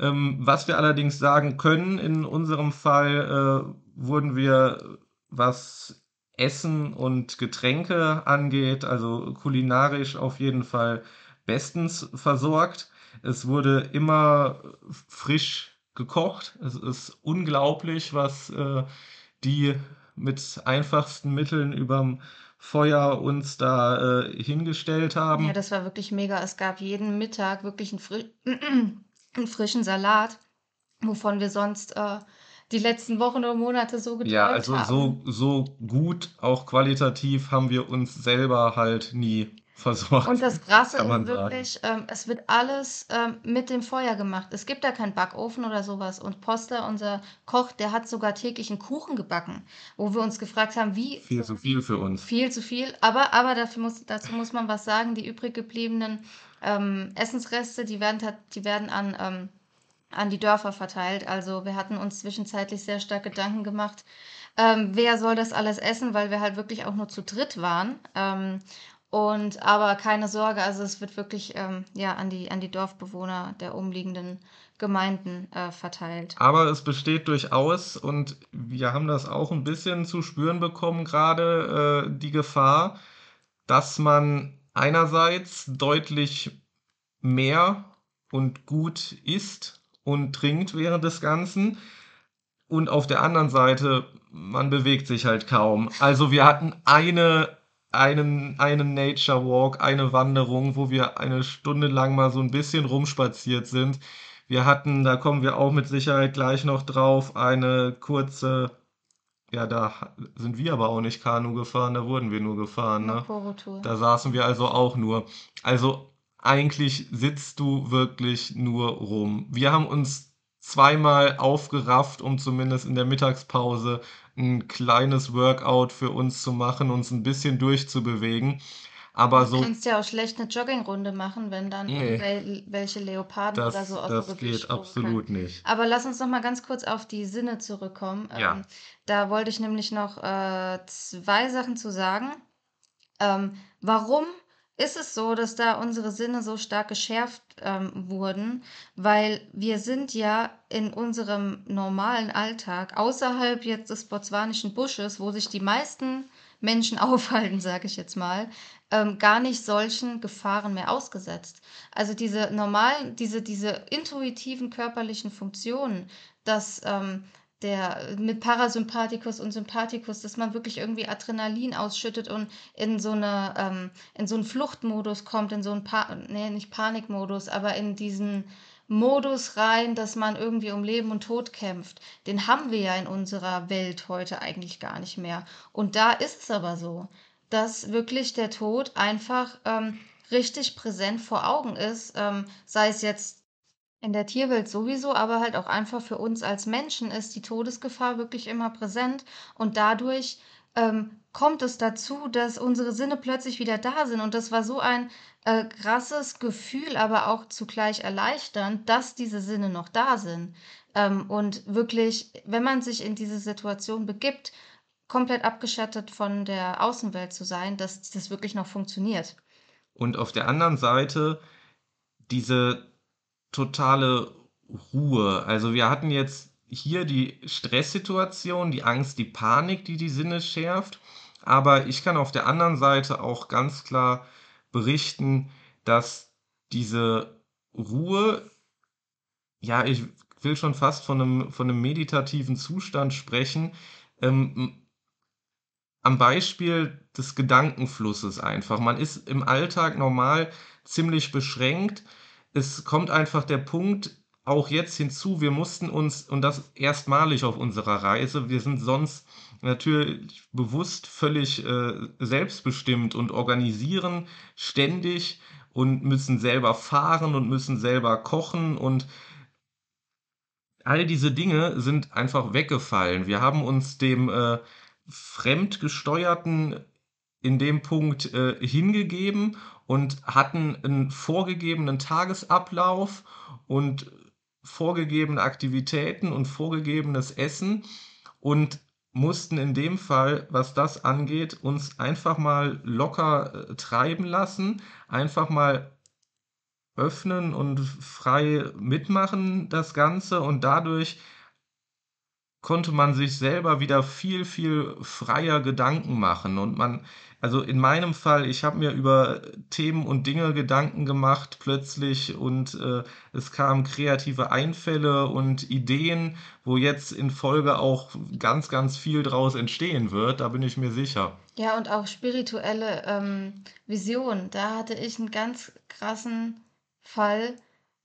Ähm, was wir allerdings sagen können, in unserem Fall äh, wurden wir, was Essen und Getränke angeht, also kulinarisch auf jeden Fall bestens versorgt. Es wurde immer frisch gekocht. Es ist unglaublich, was äh, die mit einfachsten Mitteln überm Feuer uns da äh, hingestellt haben. Ja, das war wirklich mega. Es gab jeden Mittag wirklich einen, fri *clears throat* einen frischen Salat, wovon wir sonst äh, die letzten Wochen oder Monate so geträumt Ja, also haben. so, so gut, auch qualitativ, haben wir uns selber halt nie versorgt. Und das Krasse ist wirklich, ähm, es wird alles ähm, mit dem Feuer gemacht. Es gibt da keinen Backofen oder sowas. Und Poster, unser Koch, der hat sogar täglich einen Kuchen gebacken, wo wir uns gefragt haben, wie. Viel zu viel für uns. Viel zu viel. Aber, aber dafür muss, dazu muss man was sagen: die übrig gebliebenen ähm, Essensreste, die werden, die werden an ähm, an die Dörfer verteilt. Also wir hatten uns zwischenzeitlich sehr stark Gedanken gemacht, ähm, wer soll das alles essen, weil wir halt wirklich auch nur zu dritt waren. Ähm, und aber keine Sorge, also es wird wirklich ähm, ja, an, die, an die Dorfbewohner der umliegenden Gemeinden äh, verteilt. Aber es besteht durchaus, und wir haben das auch ein bisschen zu spüren bekommen, gerade äh, die Gefahr, dass man einerseits deutlich mehr und gut isst und trinkt während des Ganzen. Und auf der anderen Seite, man bewegt sich halt kaum. Also wir hatten eine, einen, einen Nature Walk, eine Wanderung, wo wir eine Stunde lang mal so ein bisschen rumspaziert sind. Wir hatten, da kommen wir auch mit Sicherheit gleich noch drauf, eine kurze, ja, da sind wir aber auch nicht Kanu gefahren, da wurden wir nur gefahren. Ne? Da saßen wir also auch nur. Also eigentlich sitzt du wirklich nur rum. Wir haben uns zweimal aufgerafft, um zumindest in der Mittagspause ein kleines Workout für uns zu machen, uns ein bisschen durchzubewegen. Aber so. Du kannst ja auch schlecht eine Joggingrunde machen, wenn dann nee, welche Leoparden das, oder so aus Das geht absolut kann. nicht. Aber lass uns noch mal ganz kurz auf die Sinne zurückkommen. Ja. Ähm, da wollte ich nämlich noch äh, zwei Sachen zu sagen. Ähm, warum ist es so, dass da unsere Sinne so stark geschärft ähm, wurden, weil wir sind ja in unserem normalen Alltag außerhalb jetzt des botswanischen Busches, wo sich die meisten Menschen *laughs* aufhalten, sage ich jetzt mal, ähm, gar nicht solchen Gefahren mehr ausgesetzt. Also diese normalen, diese, diese intuitiven körperlichen Funktionen, dass ähm, der mit Parasympathikus und Sympathikus, dass man wirklich irgendwie Adrenalin ausschüttet und in so eine ähm, in so einen Fluchtmodus kommt, in so einen pa nee, nicht Panikmodus, aber in diesen Modus rein, dass man irgendwie um Leben und Tod kämpft. Den haben wir ja in unserer Welt heute eigentlich gar nicht mehr. Und da ist es aber so, dass wirklich der Tod einfach ähm, richtig präsent vor Augen ist, ähm, sei es jetzt in der Tierwelt sowieso, aber halt auch einfach für uns als Menschen ist die Todesgefahr wirklich immer präsent und dadurch ähm, kommt es dazu, dass unsere Sinne plötzlich wieder da sind. Und das war so ein äh, krasses Gefühl, aber auch zugleich erleichternd, dass diese Sinne noch da sind. Ähm, und wirklich, wenn man sich in diese Situation begibt, komplett abgeschattet von der Außenwelt zu sein, dass das wirklich noch funktioniert. Und auf der anderen Seite diese totale Ruhe. Also wir hatten jetzt hier die Stresssituation, die Angst, die Panik, die die Sinne schärft. Aber ich kann auf der anderen Seite auch ganz klar berichten, dass diese Ruhe, ja, ich will schon fast von einem, von einem meditativen Zustand sprechen, ähm, am Beispiel des Gedankenflusses einfach. Man ist im Alltag normal ziemlich beschränkt es kommt einfach der Punkt auch jetzt hinzu, wir mussten uns, und das erstmalig auf unserer Reise, wir sind sonst natürlich bewusst völlig äh, selbstbestimmt und organisieren ständig und müssen selber fahren und müssen selber kochen und all diese Dinge sind einfach weggefallen. Wir haben uns dem äh, fremdgesteuerten in dem Punkt äh, hingegeben und hatten einen vorgegebenen Tagesablauf und vorgegebene Aktivitäten und vorgegebenes Essen und mussten in dem Fall, was das angeht, uns einfach mal locker äh, treiben lassen, einfach mal öffnen und frei mitmachen das Ganze und dadurch konnte man sich selber wieder viel, viel freier Gedanken machen. Und man, also in meinem Fall, ich habe mir über Themen und Dinge Gedanken gemacht plötzlich und äh, es kamen kreative Einfälle und Ideen, wo jetzt in Folge auch ganz, ganz viel draus entstehen wird, da bin ich mir sicher. Ja, und auch spirituelle ähm, Visionen. Da hatte ich einen ganz krassen Fall,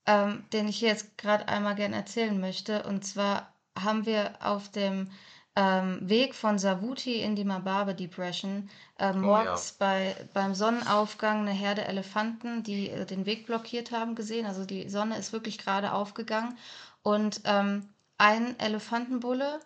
ähm, den ich jetzt gerade einmal gerne erzählen möchte. Und zwar haben wir auf dem ähm, Weg von Savuti in die Mababe Depression äh, morgens oh, ja. bei, beim Sonnenaufgang eine Herde Elefanten, die äh, den Weg blockiert haben, gesehen. Also die Sonne ist wirklich gerade aufgegangen. Und ähm, ein Elefantenbulle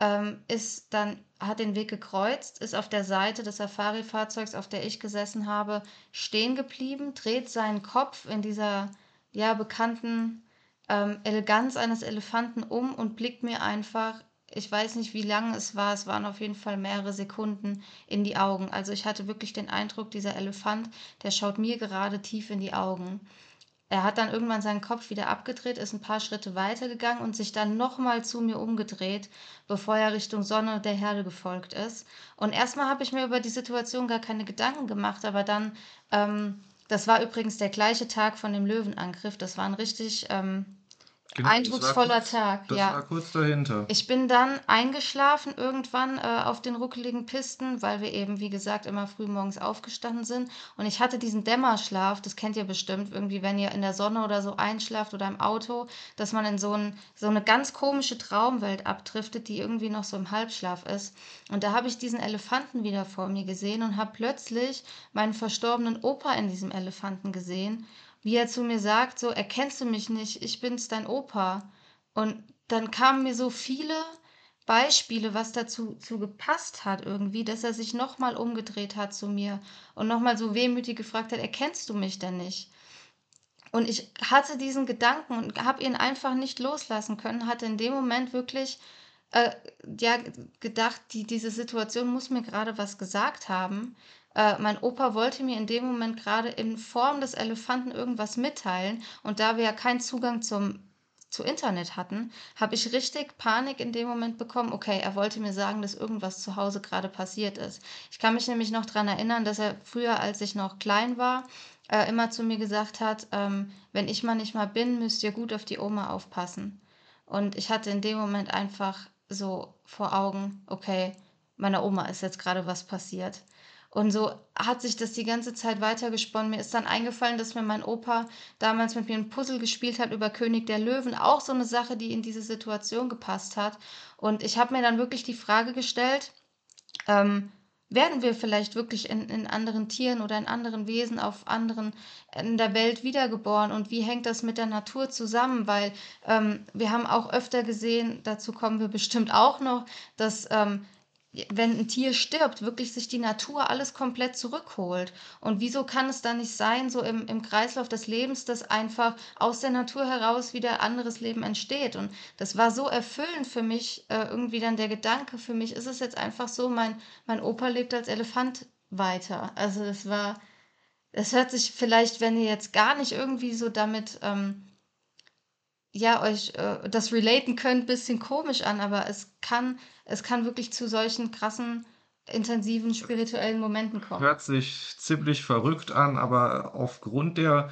ähm, ist dann, hat den Weg gekreuzt, ist auf der Seite des Safari-Fahrzeugs, auf der ich gesessen habe, stehen geblieben, dreht seinen Kopf in dieser ja bekannten ähm, Eleganz eines Elefanten um und blickt mir einfach, ich weiß nicht, wie lange es war, es waren auf jeden Fall mehrere Sekunden in die Augen. Also ich hatte wirklich den Eindruck, dieser Elefant, der schaut mir gerade tief in die Augen. Er hat dann irgendwann seinen Kopf wieder abgedreht, ist ein paar Schritte weitergegangen und sich dann nochmal zu mir umgedreht, bevor er Richtung Sonne der Herde gefolgt ist. Und erstmal habe ich mir über die Situation gar keine Gedanken gemacht, aber dann ähm, das war übrigens der gleiche Tag von dem Löwenangriff. Das war ein richtig ähm, Genau, Eindrucksvoller kurz, Tag, das ja. war kurz dahinter. Ich bin dann eingeschlafen irgendwann äh, auf den ruckeligen Pisten, weil wir eben, wie gesagt, immer früh morgens aufgestanden sind. Und ich hatte diesen Dämmerschlaf, das kennt ihr bestimmt, irgendwie, wenn ihr in der Sonne oder so einschlaft oder im Auto, dass man in so, ein, so eine ganz komische Traumwelt abdriftet, die irgendwie noch so im Halbschlaf ist. Und da habe ich diesen Elefanten wieder vor mir gesehen und habe plötzlich meinen verstorbenen Opa in diesem Elefanten gesehen wie er zu mir sagt, so, erkennst du mich nicht, ich bin's dein Opa. Und dann kamen mir so viele Beispiele, was dazu zu gepasst hat irgendwie, dass er sich nochmal umgedreht hat zu mir und nochmal so wehmütig gefragt hat, erkennst du mich denn nicht? Und ich hatte diesen Gedanken und habe ihn einfach nicht loslassen können, hatte in dem Moment wirklich äh, ja, gedacht, die, diese Situation muss mir gerade was gesagt haben. Äh, mein Opa wollte mir in dem Moment gerade in Form des Elefanten irgendwas mitteilen und da wir ja keinen Zugang zum zu Internet hatten, habe ich richtig Panik in dem Moment bekommen. Okay, er wollte mir sagen, dass irgendwas zu Hause gerade passiert ist. Ich kann mich nämlich noch daran erinnern, dass er früher, als ich noch klein war, äh, immer zu mir gesagt hat, ähm, wenn ich mal nicht mal bin, müsst ihr gut auf die Oma aufpassen. Und ich hatte in dem Moment einfach so vor Augen, okay, meiner Oma ist jetzt gerade was passiert. Und so hat sich das die ganze Zeit weitergesponnen. Mir ist dann eingefallen, dass mir mein Opa damals mit mir ein Puzzle gespielt hat über König der Löwen. Auch so eine Sache, die in diese Situation gepasst hat. Und ich habe mir dann wirklich die Frage gestellt, ähm, werden wir vielleicht wirklich in, in anderen Tieren oder in anderen Wesen auf anderen in der Welt wiedergeboren und wie hängt das mit der Natur zusammen? Weil ähm, wir haben auch öfter gesehen, dazu kommen wir bestimmt auch noch, dass ähm, wenn ein Tier stirbt, wirklich sich die Natur alles komplett zurückholt. Und wieso kann es dann nicht sein, so im, im Kreislauf des Lebens, dass einfach aus der Natur heraus wieder anderes Leben entsteht? Und das war so erfüllend für mich, äh, irgendwie dann der Gedanke, für mich ist es jetzt einfach so, mein, mein Opa lebt als Elefant weiter. Also das war, das hört sich vielleicht, wenn ihr jetzt gar nicht irgendwie so damit... Ähm, ja, euch äh, das relaten könnt, bisschen komisch an, aber es kann, es kann wirklich zu solchen krassen, intensiven spirituellen Momenten kommen. Hört sich ziemlich verrückt an, aber aufgrund der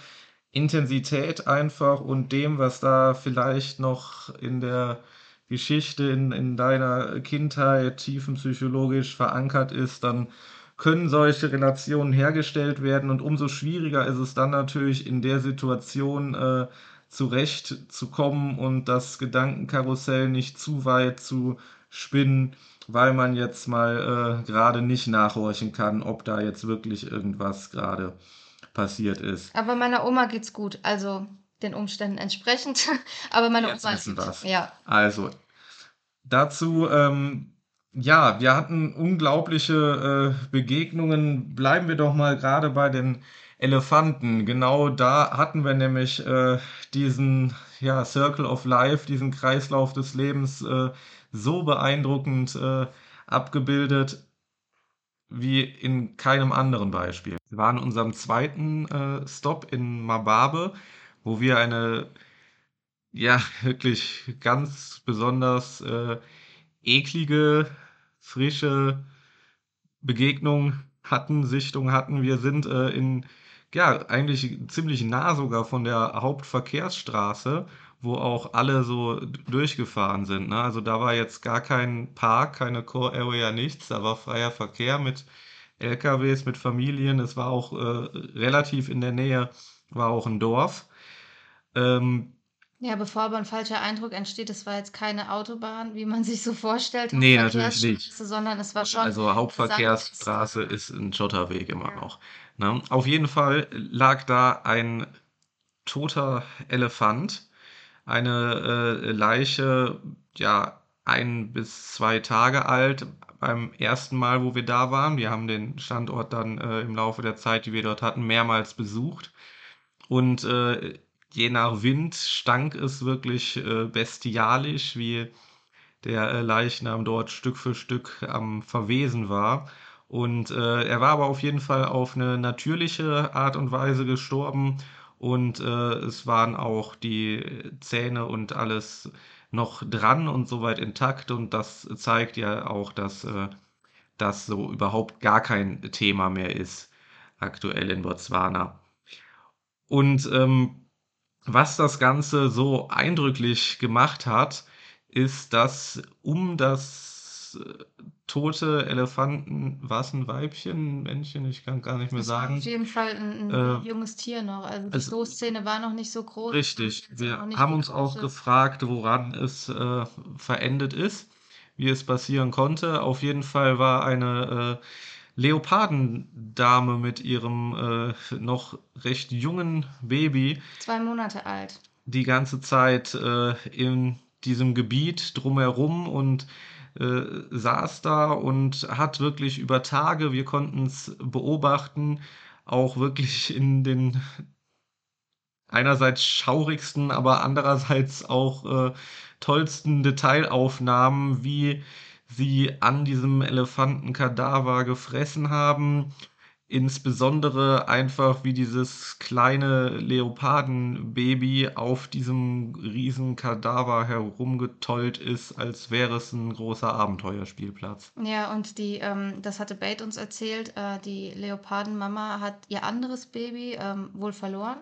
Intensität einfach und dem, was da vielleicht noch in der Geschichte, in, in deiner Kindheit tiefenpsychologisch verankert ist, dann können solche Relationen hergestellt werden und umso schwieriger ist es dann natürlich in der Situation, äh, zurechtzukommen und das Gedankenkarussell nicht zu weit zu spinnen, weil man jetzt mal äh, gerade nicht nachhorchen kann, ob da jetzt wirklich irgendwas gerade passiert ist. Aber meiner Oma geht's gut, also den Umständen entsprechend. *laughs* Aber meine jetzt Oma wissen wir's. ja. Also dazu ähm, ja, wir hatten unglaubliche äh, Begegnungen. Bleiben wir doch mal gerade bei den Elefanten. Genau da hatten wir nämlich äh, diesen ja, Circle of Life, diesen Kreislauf des Lebens äh, so beeindruckend äh, abgebildet wie in keinem anderen Beispiel. Wir waren in unserem zweiten äh, Stop in Mababe, wo wir eine ja wirklich ganz besonders äh, eklige, frische Begegnung hatten, Sichtung hatten. Wir sind äh, in ja, eigentlich ziemlich nah sogar von der Hauptverkehrsstraße, wo auch alle so durchgefahren sind. Ne? Also da war jetzt gar kein Park, keine Core Area, nichts. Da war freier Verkehr mit LKWs, mit Familien. Es war auch äh, relativ in der Nähe, war auch ein Dorf. Ähm, ja, bevor aber ein falscher Eindruck entsteht, es war jetzt keine Autobahn, wie man sich so vorstellt, nee, natürlich nicht. sondern es war schon. Also Hauptverkehrsstraße ist ein Schotterweg immer ja. noch. Ne? Auf jeden Fall lag da ein toter Elefant, eine äh, Leiche, ja, ein bis zwei Tage alt beim ersten Mal, wo wir da waren. Wir haben den Standort dann äh, im Laufe der Zeit, die wir dort hatten, mehrmals besucht. Und äh, je nach Wind stank es wirklich äh, bestialisch, wie der äh, Leichnam dort Stück für Stück am Verwesen war. Und äh, er war aber auf jeden Fall auf eine natürliche Art und Weise gestorben und äh, es waren auch die Zähne und alles noch dran und soweit intakt und das zeigt ja auch, dass äh, das so überhaupt gar kein Thema mehr ist aktuell in Botswana. Und ähm, was das Ganze so eindrücklich gemacht hat, ist, dass um das äh, tote Elefanten, war es ein Weibchen, ein Männchen, ich kann gar nicht mehr Das sagen. auf jeden Fall ein, ein äh, junges Tier noch. Also die Stoßzähne war noch nicht so groß. Richtig, wir haben uns auch gefragt, woran es äh, verendet ist, wie es passieren konnte. Auf jeden Fall war eine äh, Leopardendame mit ihrem äh, noch recht jungen Baby. Zwei Monate alt. Die ganze Zeit äh, in diesem Gebiet drumherum und äh, saß da und hat wirklich über Tage, wir konnten es beobachten, auch wirklich in den einerseits schaurigsten, aber andererseits auch äh, tollsten Detailaufnahmen, wie sie an diesem Elefantenkadaver gefressen haben. Insbesondere einfach, wie dieses kleine Leopardenbaby auf diesem riesen Kadaver herumgetollt ist, als wäre es ein großer Abenteuerspielplatz. Ja, und die, ähm, das hatte Bate uns erzählt, äh, die Leopardenmama hat ihr anderes Baby ähm, wohl verloren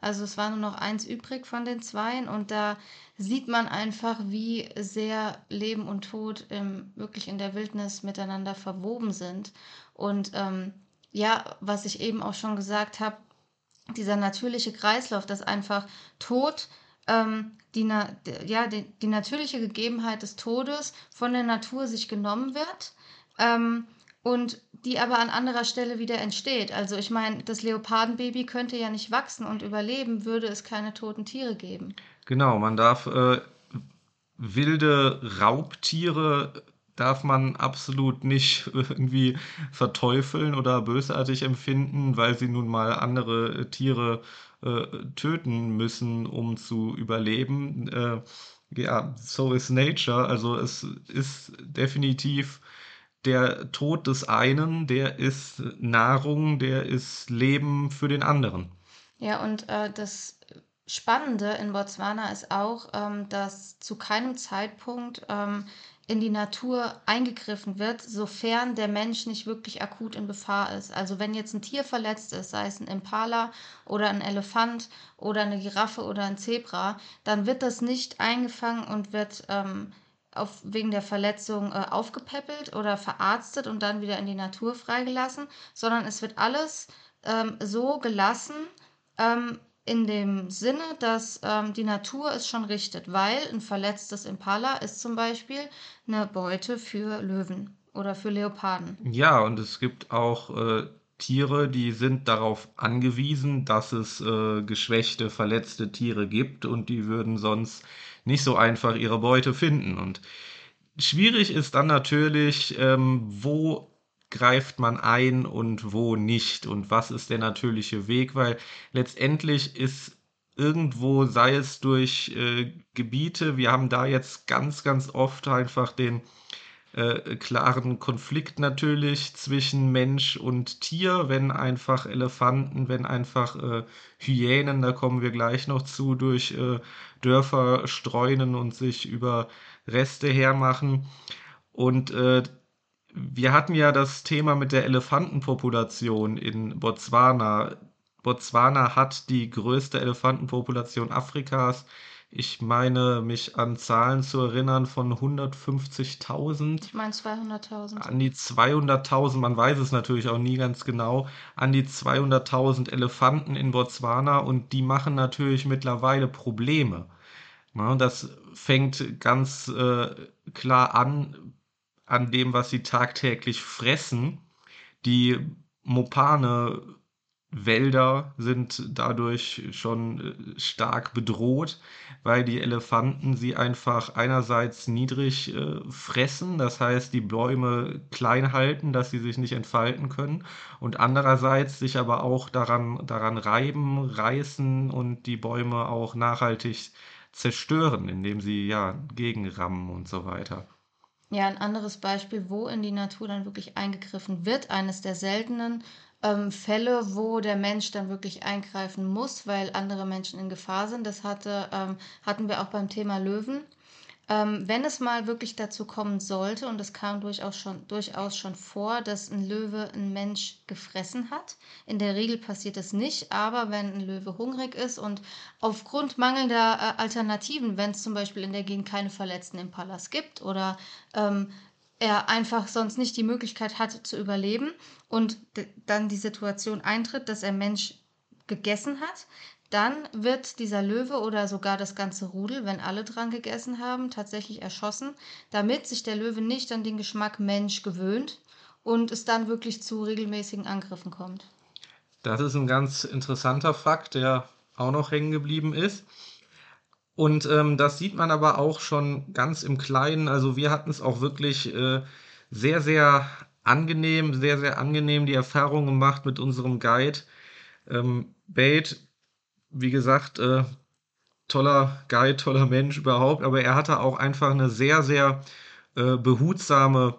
Also es war nur noch eins übrig von den Zweien und da sieht man einfach, wie sehr Leben und Tod im, wirklich in der Wildnis miteinander verwoben sind. Und ähm, ja, was ich eben auch schon gesagt habe, dieser natürliche Kreislauf, dass einfach Tod ähm, die, ja, die, die, natürliche Gegebenheit des Todes von der Natur sich genommen wird ähm, und die aber an anderer Stelle wieder entsteht. Also ich meine, das Leopardenbaby könnte ja nicht wachsen und überleben, würde es keine toten Tiere geben. Genau, man darf äh, wilde Raubtiere darf man absolut nicht *laughs* irgendwie verteufeln oder bösartig empfinden, weil sie nun mal andere Tiere äh, töten müssen, um zu überleben. Äh, ja, so is nature. Also es ist definitiv der Tod des einen, der ist Nahrung, der ist Leben für den anderen. Ja, und äh, das Spannende in Botswana ist auch, ähm, dass zu keinem Zeitpunkt ähm, in die Natur eingegriffen wird, sofern der Mensch nicht wirklich akut in Gefahr ist. Also wenn jetzt ein Tier verletzt ist, sei es ein Impala oder ein Elefant oder eine Giraffe oder ein Zebra, dann wird das nicht eingefangen und wird ähm, auf, wegen der Verletzung äh, aufgepäppelt oder verarztet und dann wieder in die Natur freigelassen, sondern es wird alles ähm, so gelassen, ähm, in dem Sinne, dass ähm, die Natur es schon richtet, weil ein verletztes Impala ist zum Beispiel eine Beute für Löwen oder für Leoparden. Ja, und es gibt auch äh, Tiere, die sind darauf angewiesen, dass es äh, geschwächte, verletzte Tiere gibt und die würden sonst nicht so einfach ihre Beute finden. Und schwierig ist dann natürlich, ähm, wo greift man ein und wo nicht? Und was ist der natürliche Weg, weil letztendlich ist irgendwo, sei es durch äh, Gebiete, wir haben da jetzt ganz, ganz oft einfach den äh, klaren Konflikt natürlich zwischen Mensch und Tier, wenn einfach Elefanten, wenn einfach äh, Hyänen, da kommen wir gleich noch zu, durch äh, Dörfer streunen und sich über Reste hermachen. Und äh, wir hatten ja das Thema mit der Elefantenpopulation in Botswana. Botswana hat die größte Elefantenpopulation Afrikas. Ich meine, mich an Zahlen zu erinnern von 150.000. Ich meine 200.000. An die 200.000, man weiß es natürlich auch nie ganz genau, an die 200.000 Elefanten in Botswana und die machen natürlich mittlerweile Probleme. das fängt ganz äh, klar an an dem, was sie tagtäglich fressen. Die Mopane Wälder sind dadurch schon äh, stark bedroht, weil die Elefanten sie einfach einerseits niedrig äh, fressen, das heißt die Bäume klein halten, dass sie sich nicht entfalten können, und andererseits sich aber auch daran, daran reiben, reißen und die Bäume auch nachhaltig zerstören, indem sie ja gegenrammen und so weiter. Ja, ein anderes Beispiel, wo in die Natur dann wirklich eingegriffen wird, eines der seltenen ähm, Fälle, wo der Mensch dann wirklich eingreifen muss, weil andere Menschen in Gefahr sind. Das hatte, ähm, hatten wir auch beim Thema Löwen. Ähm, wenn es mal wirklich dazu kommen sollte, und es kam durchaus schon, durchaus schon vor, dass ein Löwe einen Mensch gefressen hat, in der Regel passiert es nicht, aber wenn ein Löwe hungrig ist und aufgrund mangelnder äh, Alternativen, wenn es zum Beispiel in der Gegend keine verletzten Impalas gibt oder ähm, er einfach sonst nicht die Möglichkeit hat zu überleben und dann die Situation eintritt, dass er Mensch gegessen hat, dann wird dieser Löwe oder sogar das ganze Rudel, wenn alle dran gegessen haben, tatsächlich erschossen, damit sich der Löwe nicht an den Geschmack Mensch gewöhnt und es dann wirklich zu regelmäßigen Angriffen kommt. Das ist ein ganz interessanter Fakt, der auch noch hängen geblieben ist. Und ähm, das sieht man aber auch schon ganz im Kleinen. Also wir hatten es auch wirklich äh, sehr, sehr angenehm, sehr, sehr angenehm die Erfahrung gemacht mit unserem Guide. Ähm, Bate wie gesagt, äh, toller Guy, toller Mensch überhaupt, aber er hatte auch einfach eine sehr, sehr äh, behutsame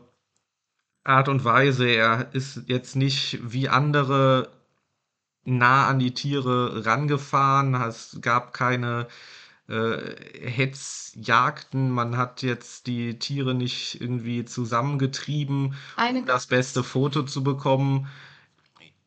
Art und Weise. Er ist jetzt nicht wie andere nah an die Tiere rangefahren. Es gab keine äh, Hetzjagden. Man hat jetzt die Tiere nicht irgendwie zusammengetrieben, Eine um das beste Foto zu bekommen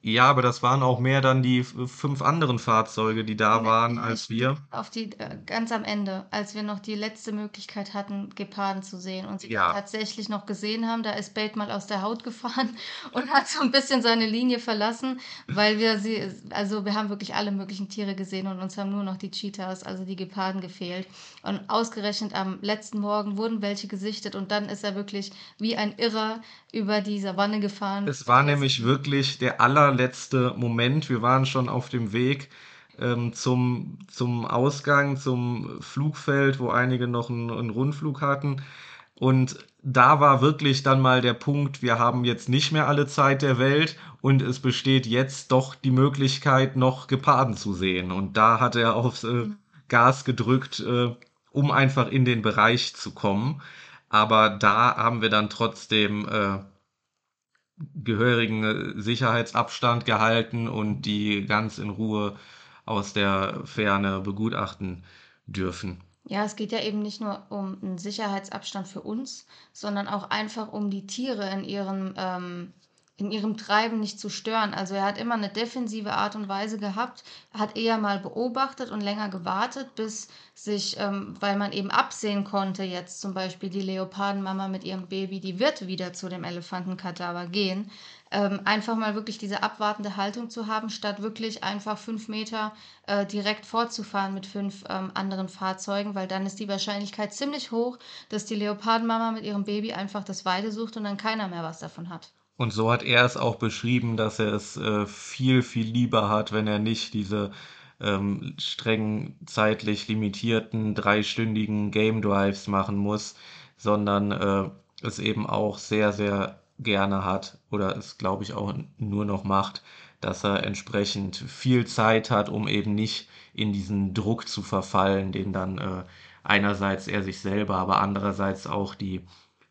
Ja, aber das waren auch mehr dann die fünf anderen Fahrzeuge, die da waren, als wir. Auf die äh, ganz am Ende, als wir noch die letzte Möglichkeit hatten, Geparden zu sehen und sie Ja. tatsächlich noch gesehen haben, da ist Bate mal aus der Haut gefahren *laughs* und hat so ein bisschen seine Linie verlassen, weil wir sie, also wir haben wirklich alle möglichen Tiere gesehen und uns haben nur noch die Cheetahs, also die Geparden gefehlt. Und ausgerechnet am letzten Morgen wurden welche gesichtet und dann ist er wirklich wie ein Irrer über die Savanne gefahren. Es war nämlich wirklich der allerletzte Moment. Wir waren schon auf dem Weg ähm, zum, zum Ausgang, zum Flugfeld, wo einige noch einen, einen Rundflug hatten. Und da war wirklich dann mal der Punkt, wir haben jetzt nicht mehr alle Zeit der Welt und es besteht jetzt doch die Möglichkeit, noch Geparden zu sehen. Und da hat er aufs äh, Gas gedrückt, äh, um einfach in den Bereich zu kommen. Aber da haben wir dann trotzdem äh, gehörigen äh, Sicherheitsabstand gehalten und die ganz in Ruhe aus der Ferne begutachten dürfen. Ja, es geht ja eben nicht nur um einen Sicherheitsabstand für uns, sondern auch einfach um die Tiere in ihrem, ähm, in ihrem Treiben nicht zu stören. Also er hat immer eine defensive Art und Weise gehabt, hat eher mal beobachtet und länger gewartet, bis sich, ähm, weil man eben absehen konnte, jetzt zum Beispiel die Leopardenmama mit ihrem Baby, die wird wieder zu dem Elefantenkadaver gehen, ähm, einfach mal wirklich diese abwartende Haltung zu haben, statt wirklich einfach fünf Meter äh, direkt fortzufahren mit fünf ähm, anderen Fahrzeugen, weil dann ist die Wahrscheinlichkeit ziemlich hoch, dass die Leopardenmama mit ihrem Baby einfach das Weide sucht und dann keiner mehr was davon hat. Und so hat er es auch beschrieben, dass er es äh, viel, viel lieber hat, wenn er nicht diese ähm, streng zeitlich limitierten dreistündigen Game Drives machen muss, sondern äh, es eben auch sehr, sehr gerne hat oder es, glaube ich, auch nur noch macht, dass er entsprechend viel Zeit hat, um eben nicht in diesen Druck zu verfallen, den dann äh, einerseits er sich selber, aber andererseits auch die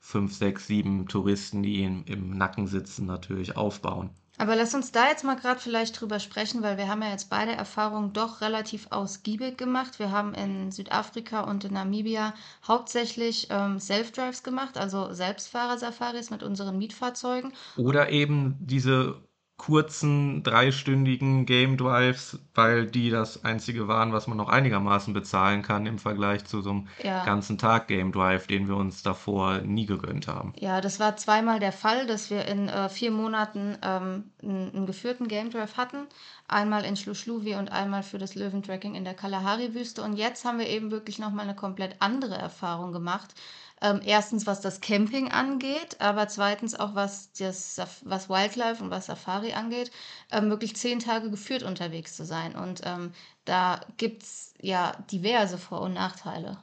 fünf, sechs, sieben Touristen, die ihm im Nacken sitzen, natürlich aufbauen. Aber lass uns da jetzt mal gerade vielleicht drüber sprechen, weil wir haben ja jetzt beide Erfahrungen doch relativ ausgiebig gemacht. Wir haben in Südafrika und in Namibia hauptsächlich ähm, Self-Drives gemacht, also Selbstfahrer-Safaris mit unseren Mietfahrzeugen. Oder eben diese kurzen, dreistündigen Game Drives, weil die das einzige waren, was man noch einigermaßen bezahlen kann im Vergleich zu so einem Ja. ganzen Tag Game Drive, den wir uns davor nie gegönnt haben. Ja, das war zweimal der Fall, dass wir in äh, vier Monaten ähm, einen, einen geführten Game Drive hatten. Einmal in Schluschluwi und einmal für das Löwentracking in der Kalahari-Wüste. Und jetzt haben wir eben wirklich nochmal eine komplett andere Erfahrung gemacht. Ähm, erstens, was das Camping angeht, aber zweitens auch, was, das, was Wildlife und was Safari angeht, ähm, wirklich zehn Tage geführt unterwegs zu sein. Und ähm, da gibt es ja diverse Vor- und Nachteile.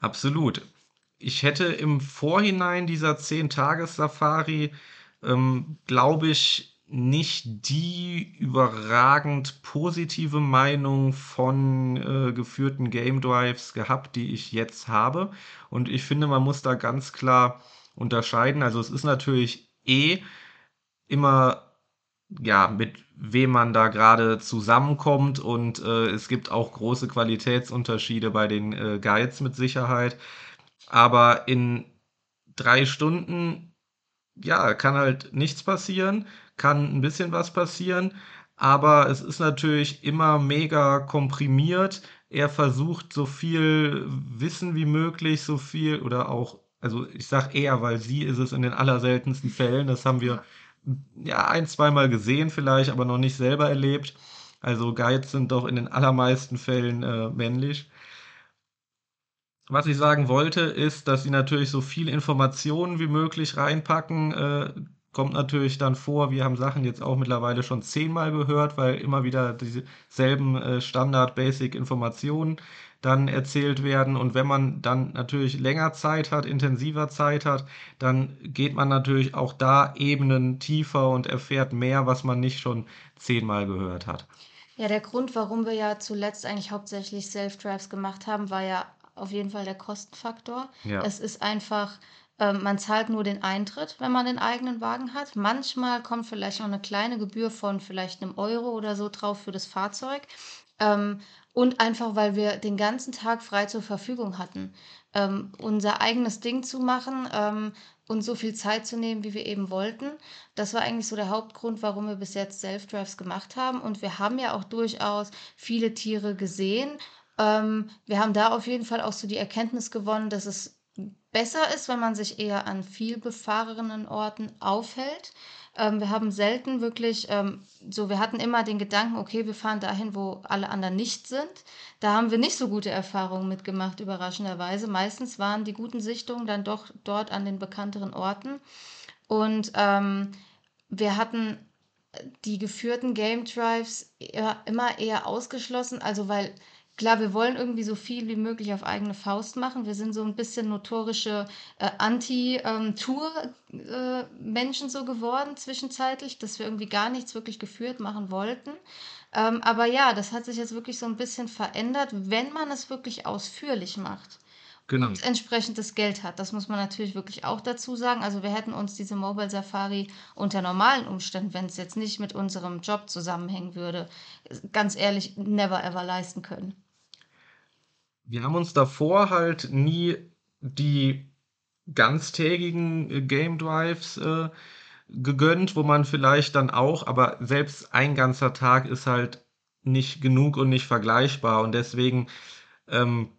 Absolut. Ich hätte im Vorhinein dieser 10-Tages-Safari, ähm, glaube ich, nicht die überragend positive Meinung von äh, geführten Game Drives gehabt, die ich jetzt habe. Und ich finde, man muss da ganz klar unterscheiden. Also es ist natürlich eh immer ja, mit wem man da gerade zusammenkommt und äh, es gibt auch große Qualitätsunterschiede bei den äh, Guides mit Sicherheit. Aber in drei Stunden, ja, kann halt nichts passieren, kann ein bisschen was passieren, aber es ist natürlich immer mega komprimiert. Er versucht so viel Wissen wie möglich, so viel oder auch, also ich sag eher, weil sie ist es in den allerseltensten Fällen, das haben wir ja, ein, zweimal gesehen vielleicht, aber noch nicht selber erlebt. Also Guides sind doch in den allermeisten Fällen äh, männlich. Was ich sagen wollte, ist, dass sie natürlich so viel Informationen wie möglich reinpacken. Äh, kommt natürlich dann vor, wir haben Sachen jetzt auch mittlerweile schon zehnmal gehört, weil immer wieder dieselben äh, Standard-Basic-Informationen dann erzählt werden. Und wenn man dann natürlich länger Zeit hat, intensiver Zeit hat, dann geht man natürlich auch da Ebenen tiefer und erfährt mehr, was man nicht schon zehnmal gehört hat. Ja, der Grund, warum wir ja zuletzt eigentlich hauptsächlich Self-Drives gemacht haben, war ja auf jeden Fall der Kostenfaktor. Ja. Es ist einfach, man zahlt nur den Eintritt, wenn man den eigenen Wagen hat. Manchmal kommt vielleicht noch eine kleine Gebühr von vielleicht einem Euro oder so drauf für das Fahrzeug. Ähm, und einfach, weil wir den ganzen Tag frei zur Verfügung hatten. Ähm, unser eigenes Ding zu machen, ähm, uns so viel Zeit zu nehmen, wie wir eben wollten. Das war eigentlich so der Hauptgrund, warum wir bis jetzt Self-Drives gemacht haben. Und wir haben ja auch durchaus viele Tiere gesehen. Ähm, wir haben da auf jeden Fall auch so die Erkenntnis gewonnen, dass es besser ist, wenn man sich eher an viel befahrenen Orten aufhält. Ähm, wir haben selten wirklich ähm, so, wir hatten immer den Gedanken, okay, wir fahren dahin, wo alle anderen nicht sind. Da haben wir nicht so gute Erfahrungen mitgemacht, überraschenderweise. Meistens waren die guten Sichtungen dann doch dort an den bekannteren Orten. Und ähm, wir hatten die geführten Game Drives eher, immer eher ausgeschlossen, also weil Klar, wir wollen irgendwie so viel wie möglich auf eigene Faust machen. Wir sind so ein bisschen notorische äh, Anti-Tour-Menschen ähm, äh, so geworden zwischenzeitlich, dass wir irgendwie gar nichts wirklich geführt machen wollten. Ähm, aber ja, das hat sich jetzt wirklich so ein bisschen verändert, wenn man es wirklich ausführlich macht genau. und entsprechend das Geld hat. Das muss man natürlich wirklich auch dazu sagen. Also wir hätten uns diese Mobile Safari unter normalen Umständen, wenn es jetzt nicht mit unserem Job zusammenhängen würde, ganz ehrlich, never ever leisten können wir haben uns davor halt nie die ganztägigen äh, Game Drives äh, gegönnt, wo man vielleicht dann auch, aber selbst ein ganzer Tag ist halt nicht genug und nicht vergleichbar. Und deswegen ähm,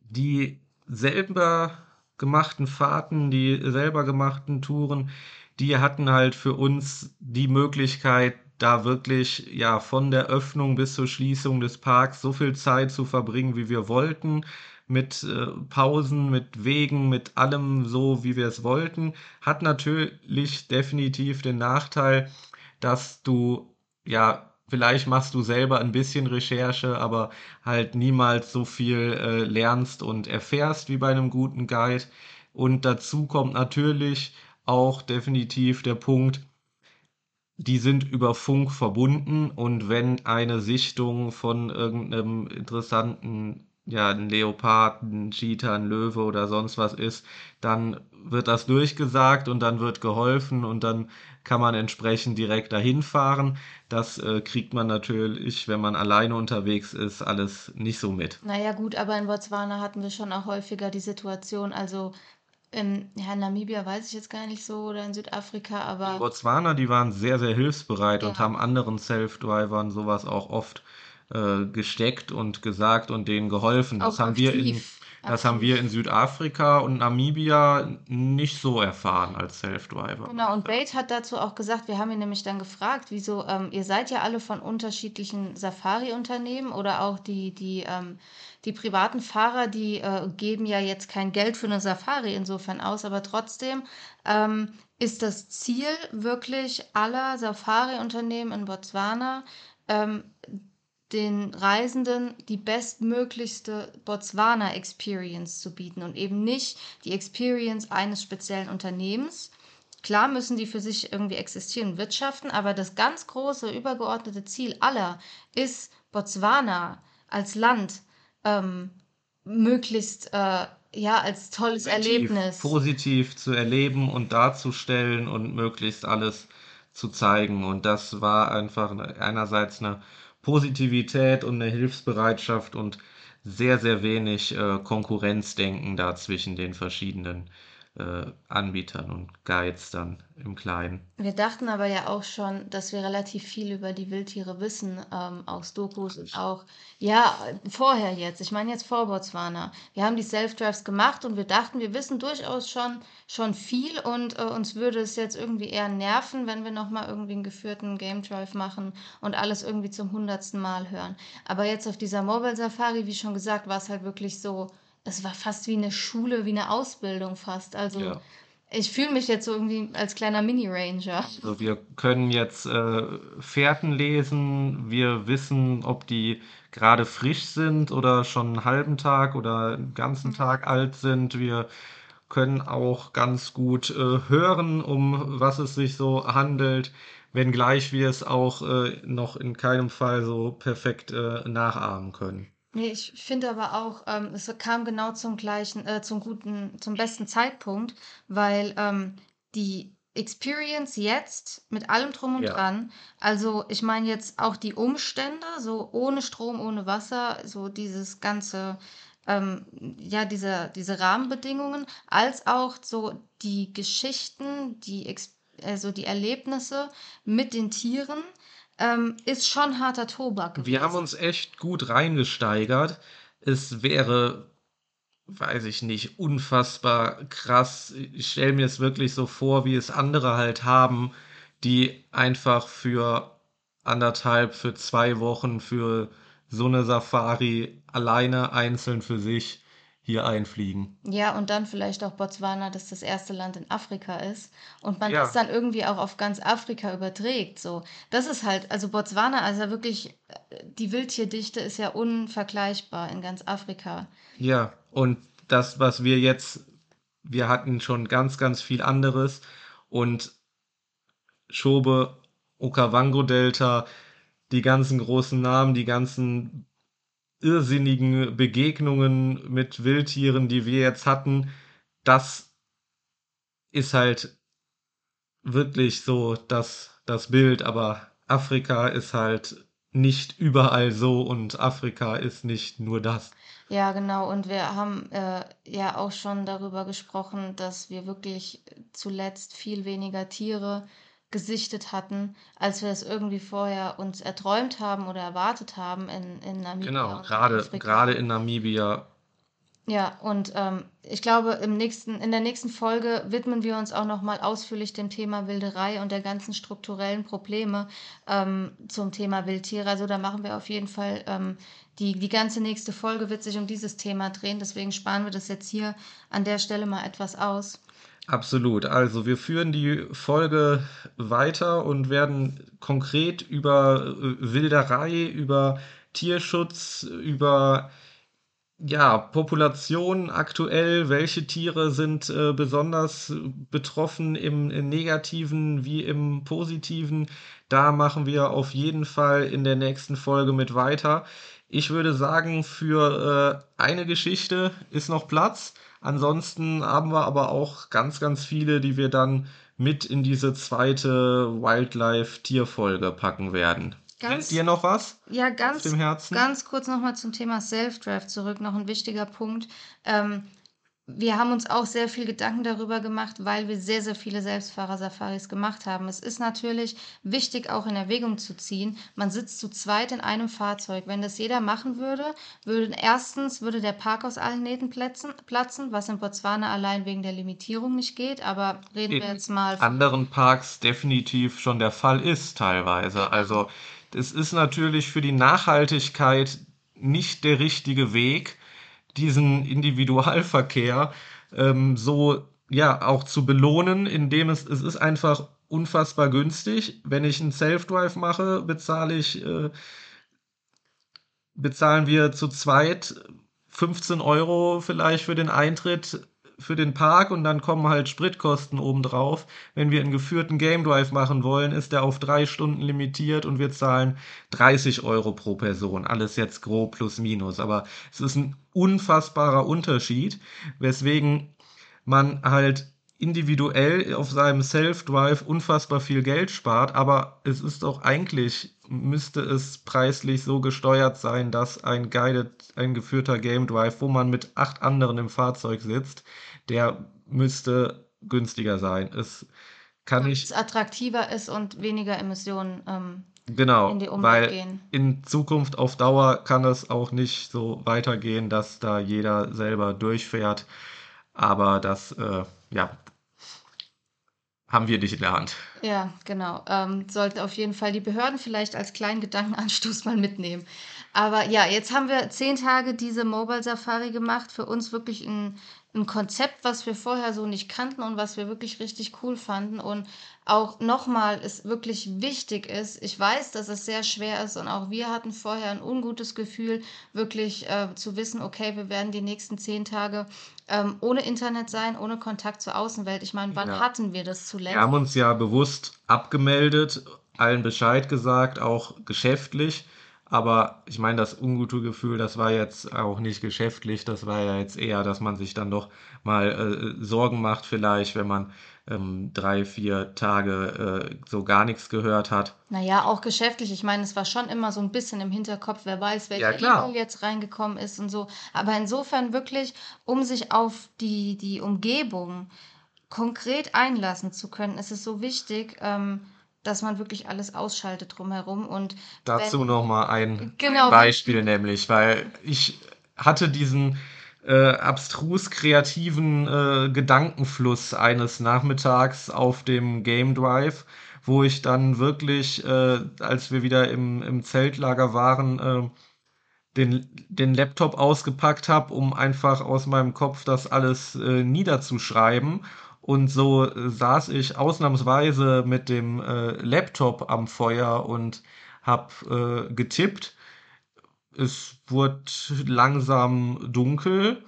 die selber gemachten Fahrten, die selber gemachten Touren, die hatten halt für uns die Möglichkeit, da wirklich ja von der Öffnung bis zur Schließung des Parks so viel Zeit zu verbringen, wie wir wollten, mit äh, Pausen, mit Wegen, mit allem so, wie wir es wollten, hat natürlich definitiv den Nachteil, dass du ja vielleicht machst du selber ein bisschen Recherche, aber halt niemals so viel äh, lernst und erfährst wie bei einem guten Guide. Und dazu kommt natürlich auch definitiv der Punkt, die sind über Funk verbunden und wenn eine Sichtung von irgendeinem interessanten, ja, ein Leopard, ein Cheetah, ein Löwe oder sonst was ist, dann wird das durchgesagt und dann wird geholfen und dann kann man entsprechend direkt dahin fahren. Das äh, kriegt man natürlich, wenn man alleine unterwegs ist, alles nicht so mit. Naja gut, aber in Botswana hatten wir schon auch häufiger die Situation, also in, ja, Namibia weiß ich jetzt gar nicht so oder in Südafrika, aber. Die Botswana, die waren sehr, sehr hilfsbereit ja. und haben anderen Self-Drivern sowas auch oft äh, gesteckt und gesagt und denen geholfen. Das haben wir in das haben wir in Südafrika und Namibia nicht so erfahren als Self-Driver. Genau, und Bate hat dazu auch gesagt, wir haben ihn nämlich dann gefragt, wieso, ähm, ihr seid ja alle von unterschiedlichen Safari-Unternehmen oder auch die, die, ähm, die privaten Fahrer, die äh, geben ja jetzt kein Geld für eine Safari insofern aus, aber trotzdem ähm, ist das Ziel wirklich aller Safari-Unternehmen in Botswana, ähm, den Reisenden die bestmöglichste Botswana-Experience zu bieten und eben nicht die Experience eines speziellen Unternehmens. Klar müssen die für sich irgendwie existieren und wirtschaften, aber das ganz große, übergeordnete Ziel aller ist, Botswana als Land ähm, möglichst äh, ja als tolles positiv, Erlebnis positiv zu erleben und darzustellen und möglichst alles zu zeigen. Und das war einfach einerseits eine Positivität und eine Hilfsbereitschaft und sehr, sehr wenig äh, Konkurrenzdenken da zwischen den verschiedenen äh, Anbietern und Guides dann im Kleinen. Wir dachten aber ja auch schon, dass wir relativ viel über die Wildtiere wissen, ähm, aus Dokus und auch, ja, vorher jetzt. Ich meine jetzt vor Botswana. Wir haben die Self-Drives gemacht und wir dachten, wir wissen durchaus schon, schon viel und äh, uns würde es jetzt irgendwie eher nerven, wenn wir nochmal irgendwie einen geführten Game Drive machen und alles irgendwie zum hundertsten Mal hören. Aber jetzt auf dieser Mobile Safari, wie schon gesagt, war es halt wirklich so, es war fast wie eine Schule, wie eine Ausbildung fast. Also ja. ich fühle mich jetzt so irgendwie als kleiner Mini-Ranger. Also wir können jetzt äh, Fährten lesen, wir wissen, ob die gerade frisch sind oder schon einen halben Tag oder einen ganzen mhm. Tag alt sind. Wir können auch ganz gut äh, hören, um was es sich so handelt, wenngleich wir es auch äh, noch in keinem Fall so perfekt äh, nachahmen können. Nee, ich finde aber auch, ähm, es kam genau zum gleichen, äh, zum guten, zum besten Zeitpunkt, weil ähm, die Experience jetzt mit allem drum und Ja. dran, also ich meine jetzt auch die Umstände, so ohne Strom, ohne Wasser, so dieses ganze ähm, ja, diese, diese Rahmenbedingungen, als auch so die Geschichten, die, also die Erlebnisse mit den Tieren, ähm, ist schon harter Tobak. Gewesen. Wir haben uns echt gut reingesteigert. Es wäre, weiß ich nicht, unfassbar krass. Ich stelle mir es wirklich so vor, wie es andere halt haben, die einfach für anderthalb, für zwei Wochen, für so eine Safari alleine einzeln für sich hier einfliegen. Ja, und dann vielleicht auch Botswana, das das erste Land in Afrika ist und man ja. das dann irgendwie auch auf ganz Afrika überträgt. So, das ist halt, also Botswana, also wirklich, die Wildtierdichte ist ja unvergleichbar in ganz Afrika. Ja, und das, was wir jetzt, wir hatten schon ganz, ganz viel anderes und Schobe, Okavango-Delta, die ganzen großen Namen, die ganzen irrsinnigen Begegnungen mit Wildtieren, die wir jetzt hatten, das ist halt wirklich so das, das Bild, aber Afrika ist halt nicht überall so und Afrika ist nicht nur das. Ja, genau. Und wir haben äh, ja auch schon darüber gesprochen, dass wir wirklich zuletzt viel weniger Tiere gesichtet hatten, als wir es irgendwie vorher uns erträumt haben oder erwartet haben in, in Namibia. Genau, gerade, gerade in Namibia. Ja, und ähm, ich glaube, im nächsten, in der nächsten Folge widmen wir uns auch nochmal ausführlich dem Thema Wilderei und der ganzen strukturellen Probleme ähm, zum Thema Wildtiere. Also da machen wir auf jeden Fall ähm, die, die ganze nächste Folge wird sich um dieses Thema drehen. Deswegen sparen wir das jetzt hier an der Stelle mal etwas aus. Absolut. Also wir führen die Folge weiter und werden konkret über äh, Wilderei, über Tierschutz, über ja, Population aktuell, welche Tiere sind äh, besonders betroffen im, im, negativen wie im positiven. Da machen wir auf jeden Fall in der nächsten Folge mit weiter. Ich würde sagen, für äh, eine Geschichte ist noch Platz. Ansonsten haben wir aber auch ganz, ganz viele, die wir dann mit in diese zweite Wildlife-Tierfolge packen werden. Ganz, dir noch was? Ja, ganz, ganz kurz nochmal zum Thema Self-Draft zurück. Noch ein wichtiger Punkt. Ähm, wir haben uns auch sehr viel Gedanken darüber gemacht, weil wir sehr, sehr viele Selbstfahrer-Safaris gemacht haben. Es ist natürlich wichtig, auch in Erwägung zu ziehen. Man sitzt zu zweit in einem Fahrzeug. Wenn das jeder machen würde, würde erstens würde der Park aus allen Nähten platzen, platzen was in Botswana allein wegen der Limitierung nicht geht. Aber reden in wir jetzt mal. anderen Parks definitiv schon der Fall ist, teilweise. Also, es ist natürlich für die Nachhaltigkeit nicht der richtige Weg diesen Individualverkehr ähm, so ja auch zu belohnen, indem es es ist einfach unfassbar günstig. Wenn ich einen Self-Drive mache, bezahle ich äh, bezahlen wir zu zweit 15 Euro vielleicht für den Eintritt für den Park und dann kommen halt Spritkosten obendrauf. Wenn wir einen geführten Game Drive machen wollen, ist der auf drei Stunden limitiert und wir zahlen 30 Euro pro Person. Alles jetzt grob plus minus. Aber es ist ein unfassbarer Unterschied, weswegen man halt individuell auf seinem Self-Drive unfassbar viel Geld spart, aber es ist doch eigentlich, müsste es preislich so gesteuert sein, dass ein guided, ein geführter Game Drive, wo man mit acht anderen im Fahrzeug sitzt, der müsste günstiger sein. Es kann nicht. Es attraktiver ist und weniger Emissionen ähm, genau, in die Umwelt weil gehen. In Zukunft auf Dauer kann es auch nicht so weitergehen, dass da jeder selber durchfährt. Aber das, äh, ja, haben wir nicht in der Hand. Ja, genau. Ähm, sollten auf jeden Fall die Behörden vielleicht als kleinen Gedankenanstoß *laughs* mal mitnehmen. Aber ja, jetzt haben wir zehn Tage diese Mobile Safari gemacht. Für uns wirklich ein ein Konzept, was wir vorher so nicht kannten und was wir wirklich richtig cool fanden. Und auch nochmal es wirklich wichtig ist, ich weiß, dass es sehr schwer ist und auch wir hatten vorher ein ungutes Gefühl, wirklich äh, zu wissen, okay, wir werden die nächsten zehn Tage ähm, ohne Internet sein, ohne Kontakt zur Außenwelt. Ich meine, wann ja. hatten wir das zuletzt? Wir haben uns ja bewusst abgemeldet, allen Bescheid gesagt, auch geschäftlich Aber ich meine, das ungute Gefühl, das war jetzt auch nicht geschäftlich, das war ja jetzt eher, dass man sich dann doch mal äh, Sorgen macht, vielleicht, wenn man ähm, drei, vier Tage äh, so gar nichts gehört hat. Naja, auch geschäftlich. Ich meine, es war schon immer so ein bisschen im Hinterkopf, wer weiß, Ja, welcher klar. E-Mail jetzt reingekommen ist und so. Aber insofern wirklich, um sich auf die, die Umgebung konkret einlassen zu können, ist es so wichtig, ähm, dass man wirklich alles ausschaltet drumherum. Und Dazu nochmal ein genau, Beispiel nämlich, weil ich hatte diesen äh, abstrus kreativen äh, Gedankenfluss eines Nachmittags auf dem Game Drive, wo ich dann wirklich, äh, als wir wieder im, im Zeltlager waren, äh, den, den Laptop ausgepackt habe, um einfach aus meinem Kopf das alles äh, niederzuschreiben. Und so äh, saß ich ausnahmsweise mit dem äh, Laptop am Feuer und habe äh, getippt. Es wurde langsam dunkel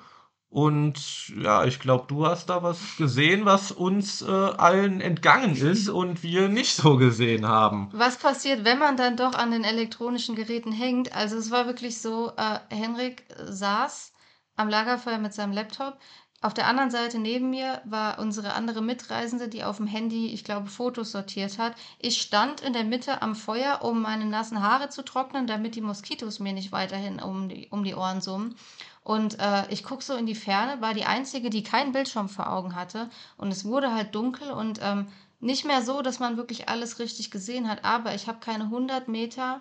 und ja, ich glaube, du hast da was gesehen, was uns äh, allen entgangen ist und wir nicht so gesehen haben. Was passiert, wenn man dann doch an den elektronischen Geräten hängt? Also es war wirklich so, äh, Henrik saß am Lagerfeuer mit seinem Laptop. Auf der anderen Seite neben mir war unsere andere Mitreisende, die auf dem Handy, ich glaube, Fotos sortiert hat. Ich stand in der Mitte am Feuer, um meine nassen Haare zu trocknen, damit die Moskitos mir nicht weiterhin um die, um die Ohren summen. Und äh, ich gucke so in die Ferne, war die Einzige, die keinen Bildschirm vor Augen hatte. Und es wurde halt dunkel und ähm, nicht mehr so, dass man wirklich alles richtig gesehen hat. Aber ich habe keine 100 Meter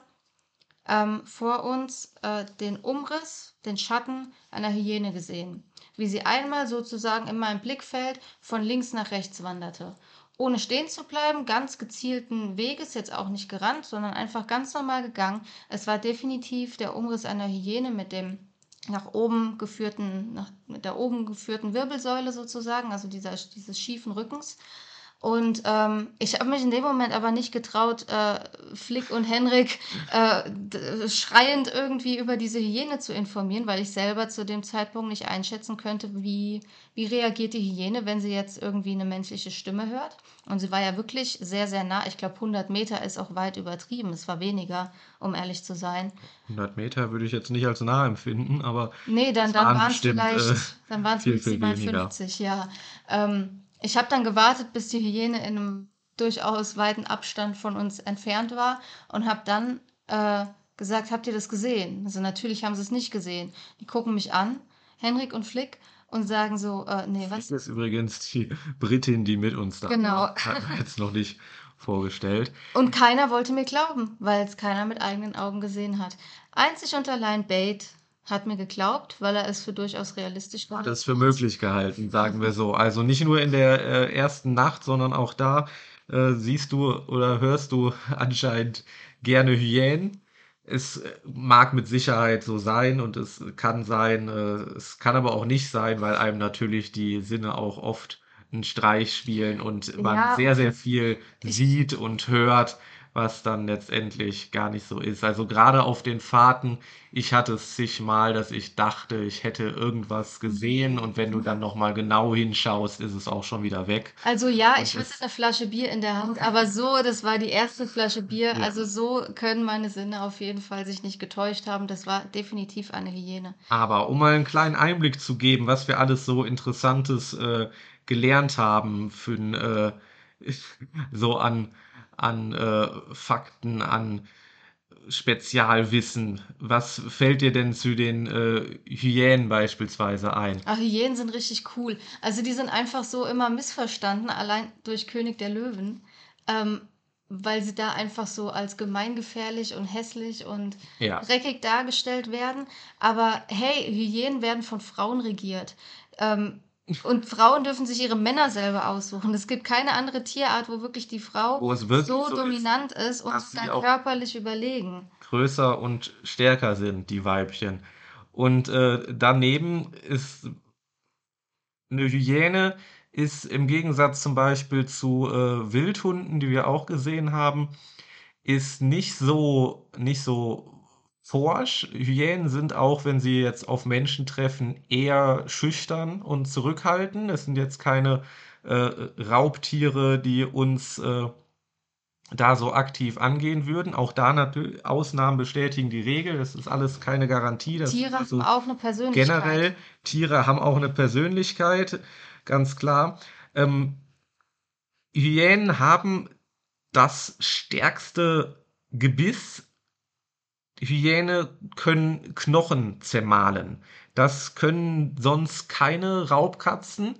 ähm, vor uns äh, den Umriss, den Schatten einer Hyäne gesehen, wie sie einmal sozusagen in meinem Blickfeld von links nach rechts wanderte. Ohne stehen zu bleiben, ganz gezielten Weges, jetzt auch nicht gerannt, sondern einfach ganz normal gegangen. Es war definitiv der Umriss einer Hyäne mit dem nach oben geführten, nach, mit der oben geführten Wirbelsäule sozusagen, also dieser, dieses schiefen Rückens. Und ähm, ich habe mich in dem Moment aber nicht getraut, äh, Flick und Henrik äh, schreiend irgendwie über diese Hyäne zu informieren, weil ich selber zu dem Zeitpunkt nicht einschätzen könnte, wie, wie reagiert die Hyäne, wenn sie jetzt irgendwie eine menschliche Stimme hört. Und sie war ja wirklich sehr, sehr nah. Ich glaube, 100 Meter ist auch weit übertrieben. Es war weniger, um ehrlich zu sein. 100 Meter würde ich jetzt nicht als nah empfinden, aber nee, dann, dann waren es vielleicht, äh, dann waren es viel, viel maximal weniger. 50, ja. Ähm, ich habe dann gewartet, bis die Hyäne in einem durchaus weiten Abstand von uns entfernt war und habe dann äh, gesagt, habt ihr das gesehen? Also natürlich haben sie es nicht gesehen. Die gucken mich an, Henrik und Flick, und sagen so, äh, nee, was? Das ist übrigens die Britin, die mit uns da Genau. war. Hat man jetzt noch nicht vorgestellt. Und keiner wollte mir glauben, weil es keiner mit eigenen Augen gesehen hat. Einzig und allein Bate hat mir geglaubt, weil er es für durchaus realistisch Hat gehalten es für möglich gehalten, sagen wir so. Also nicht nur in der äh, ersten Nacht, sondern auch da äh, siehst du oder hörst du *laughs* anscheinend gerne Hyänen. Es äh, mag mit Sicherheit so sein und es kann sein, äh, es kann aber auch nicht sein, weil einem natürlich die Sinne auch oft einen Streich spielen und man Ja, sehr, sehr viel sieht und hört, was dann letztendlich gar nicht so ist. Also gerade auf den Fahrten, ich hatte es zigmal, dass ich dachte, ich hätte irgendwas gesehen und wenn du dann nochmal genau hinschaust, ist es auch schon wieder weg. Also ja, Und ich hatte eine Flasche Bier in der Hand, aber so, das war die erste Flasche Bier. ja. Also so können meine Sinne auf jeden Fall sich nicht getäuscht haben. Das war definitiv eine Hyäne. Aber um mal einen kleinen Einblick zu geben, was wir alles so Interessantes äh, gelernt haben für äh, *laughs* so an, an äh, Fakten, an Spezialwissen. Was fällt dir denn zu den äh, Hyänen beispielsweise ein? Ach, Hyänen sind richtig cool. Also die sind einfach so immer missverstanden, allein durch König der Löwen, ähm, weil sie da einfach so als gemeingefährlich und hässlich und Ja, dreckig dargestellt werden. Aber hey, Hyänen werden von Frauen regiert. Ähm, und Frauen dürfen sich ihre Männer selber aussuchen. Es gibt keine andere Tierart, wo wirklich die Frau wirklich so so ist, dominant ist und dass sie dann körperlich überlegen. größer und stärker sind, die Weibchen. Und äh, daneben ist eine Hyäne ist im Gegensatz zum Beispiel zu äh, Wildhunden, die wir auch gesehen haben, ist nicht so, nicht so forsch. Hyänen sind auch, wenn sie jetzt auf Menschen treffen, eher schüchtern und zurückhaltend. Es sind jetzt keine äh, Raubtiere, die uns äh, da so aktiv angehen würden. Auch da natürlich Ausnahmen bestätigen die Regel. Das ist alles keine Garantie. Das Tiere also haben auch eine Persönlichkeit. Generell, Tiere haben auch eine Persönlichkeit, ganz klar. Ähm, Hyänen haben das stärkste Gebiss. Hyäne können Knochen zermahlen. Das können sonst keine Raubkatzen.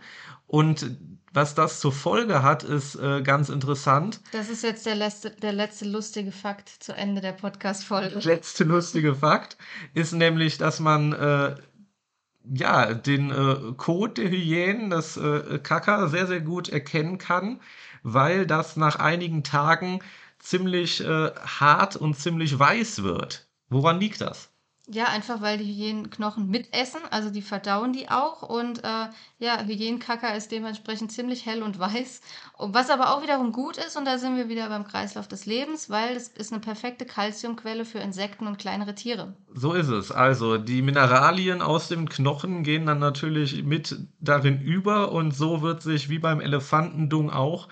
Und was das zur Folge hat, ist äh, ganz interessant. Das ist jetzt der letzte, der letzte lustige Fakt zu Ende der Podcast-Folge. Der letzte lustige Fakt ist nämlich, dass man äh, ja den äh, Code der Hyänen, das äh, Kaka, sehr, sehr gut erkennen kann, weil das nach einigen Tagen ziemlich äh, hart und ziemlich weiß wird. Woran liegt das? Ja, einfach weil die Hyänen Knochen mitessen, also die verdauen die auch und äh, ja, Hyänenkacker ist dementsprechend ziemlich hell und weiß. Was aber auch wiederum gut ist, und da sind wir wieder beim Kreislauf des Lebens, weil es ist eine perfekte Kalziumquelle für Insekten und kleinere Tiere. So ist es. Also die Mineralien aus dem Knochen gehen dann natürlich mit darin über und so wird sich wie beim Elefantendung auch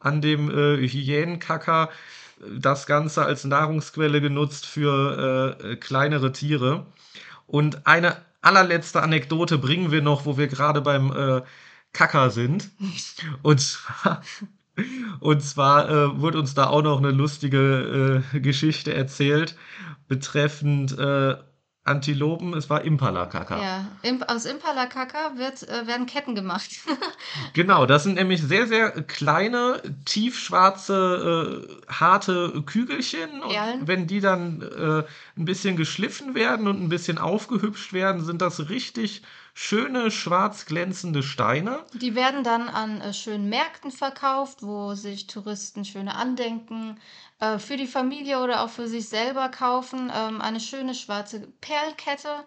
an dem äh, Hyänenkacker das Ganze als Nahrungsquelle genutzt für äh, kleinere Tiere. Und eine allerletzte Anekdote bringen wir noch, wo wir gerade beim äh, Kacker sind. *laughs* Und zwar, und zwar äh, wurde uns da auch noch eine lustige äh, Geschichte erzählt betreffend äh, Antilopen, es war Impala-Kaka. Ja, aus Impala-Kaka äh, werden Ketten gemacht. *laughs* genau, das sind nämlich sehr, sehr kleine, tiefschwarze, äh, harte Kügelchen. Und wenn die dann äh, ein bisschen geschliffen werden und ein bisschen aufgehübscht werden, sind das richtig schöne, schwarz glänzende Steine. Die werden dann an äh, schönen Märkten verkauft, wo sich Touristen schöne Andenken äh, für die Familie oder auch für sich selber kaufen. Ähm, eine schöne schwarze Perlkette.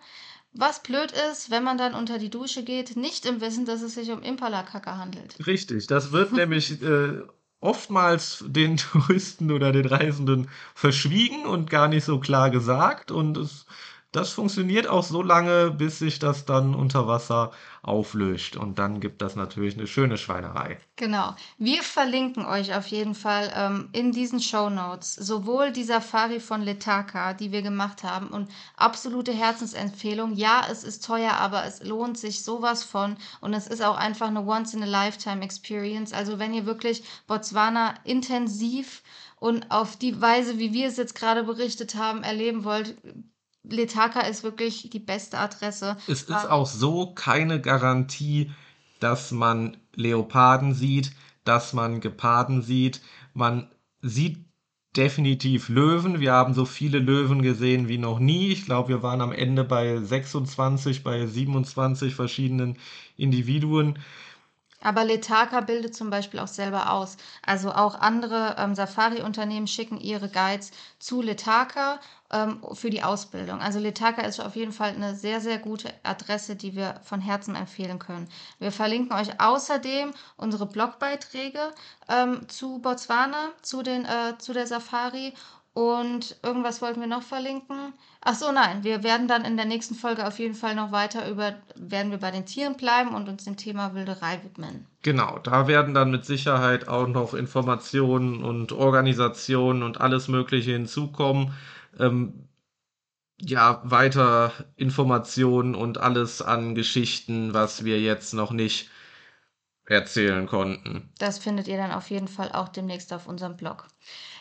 Was blöd ist, wenn man dann unter die Dusche geht, nicht im Wissen, dass es sich um Impala-Kacke handelt. Richtig, das wird *laughs* nämlich äh, oftmals den *laughs* Touristen oder den Reisenden verschwiegen und gar nicht so klar gesagt. Und es das funktioniert auch so lange, bis sich das dann unter Wasser auflöst. Und dann gibt das natürlich eine schöne Schweinerei. Genau. Wir verlinken euch auf jeden Fall ähm, in diesen Show Notes sowohl die Safari von Letaka, die wir gemacht haben, und absolute Herzensempfehlung. Ja, es ist teuer, aber es lohnt sich sowas von. Und es ist auch einfach eine Once-in-a-Lifetime-Experience. Also wenn ihr wirklich Botswana intensiv und auf die Weise, wie wir es jetzt gerade berichtet haben, erleben wollt, Letaka ist wirklich die beste Adresse. Es ist auch so keine Garantie, dass man Leoparden sieht, dass man Geparden sieht. Man sieht definitiv Löwen. Wir haben so viele Löwen gesehen wie noch nie. Ich glaube, wir waren am Ende bei 26, bei 27 verschiedenen Individuen. Aber Letaka bildet zum Beispiel auch selber aus. Also auch andere ähm, Safari-Unternehmen schicken ihre Guides zu Letaka ähm, für die Ausbildung. Also Letaka ist auf jeden Fall eine sehr, sehr gute Adresse, die wir von Herzen empfehlen können. Wir verlinken euch außerdem unsere Blogbeiträge ähm, zu Botswana, zu, den, äh, zu der Safari und irgendwas wollten wir noch verlinken. Ach so, nein, wir werden dann in der nächsten Folge auf jeden Fall noch weiter über, werden wir bei den Tieren bleiben und uns dem Thema Wilderei widmen. Genau, da werden dann mit Sicherheit auch noch Informationen und Organisationen und alles Mögliche hinzukommen. Ähm, ja, weiter Informationen und alles an Geschichten, was wir jetzt noch nicht erzählen konnten. Das findet ihr dann auf jeden Fall auch demnächst auf unserem Blog.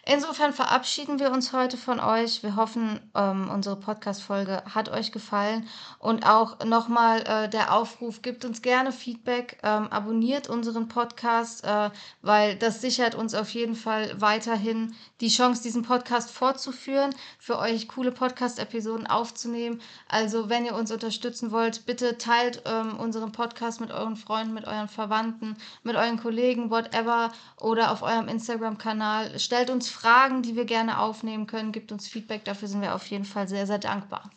Insofern verabschieden wir uns heute von euch. Wir hoffen, ähm, unsere Podcast-Folge hat euch gefallen. Und auch nochmal äh, der Aufruf, gebt uns gerne Feedback, ähm, abonniert unseren Podcast, äh, weil das sichert uns auf jeden Fall weiterhin die Chance, diesen Podcast fortzuführen, für euch coole Podcast-Episoden aufzunehmen. Also wenn ihr uns unterstützen wollt, bitte teilt ähm, unseren Podcast mit euren Freunden, mit euren Verwandten, mit euren Kollegen, whatever, oder auf eurem Instagram-Kanal. Stellt Fragen, die wir gerne aufnehmen können. Gibt uns Feedback, dafür sind wir auf jeden Fall sehr, sehr dankbar.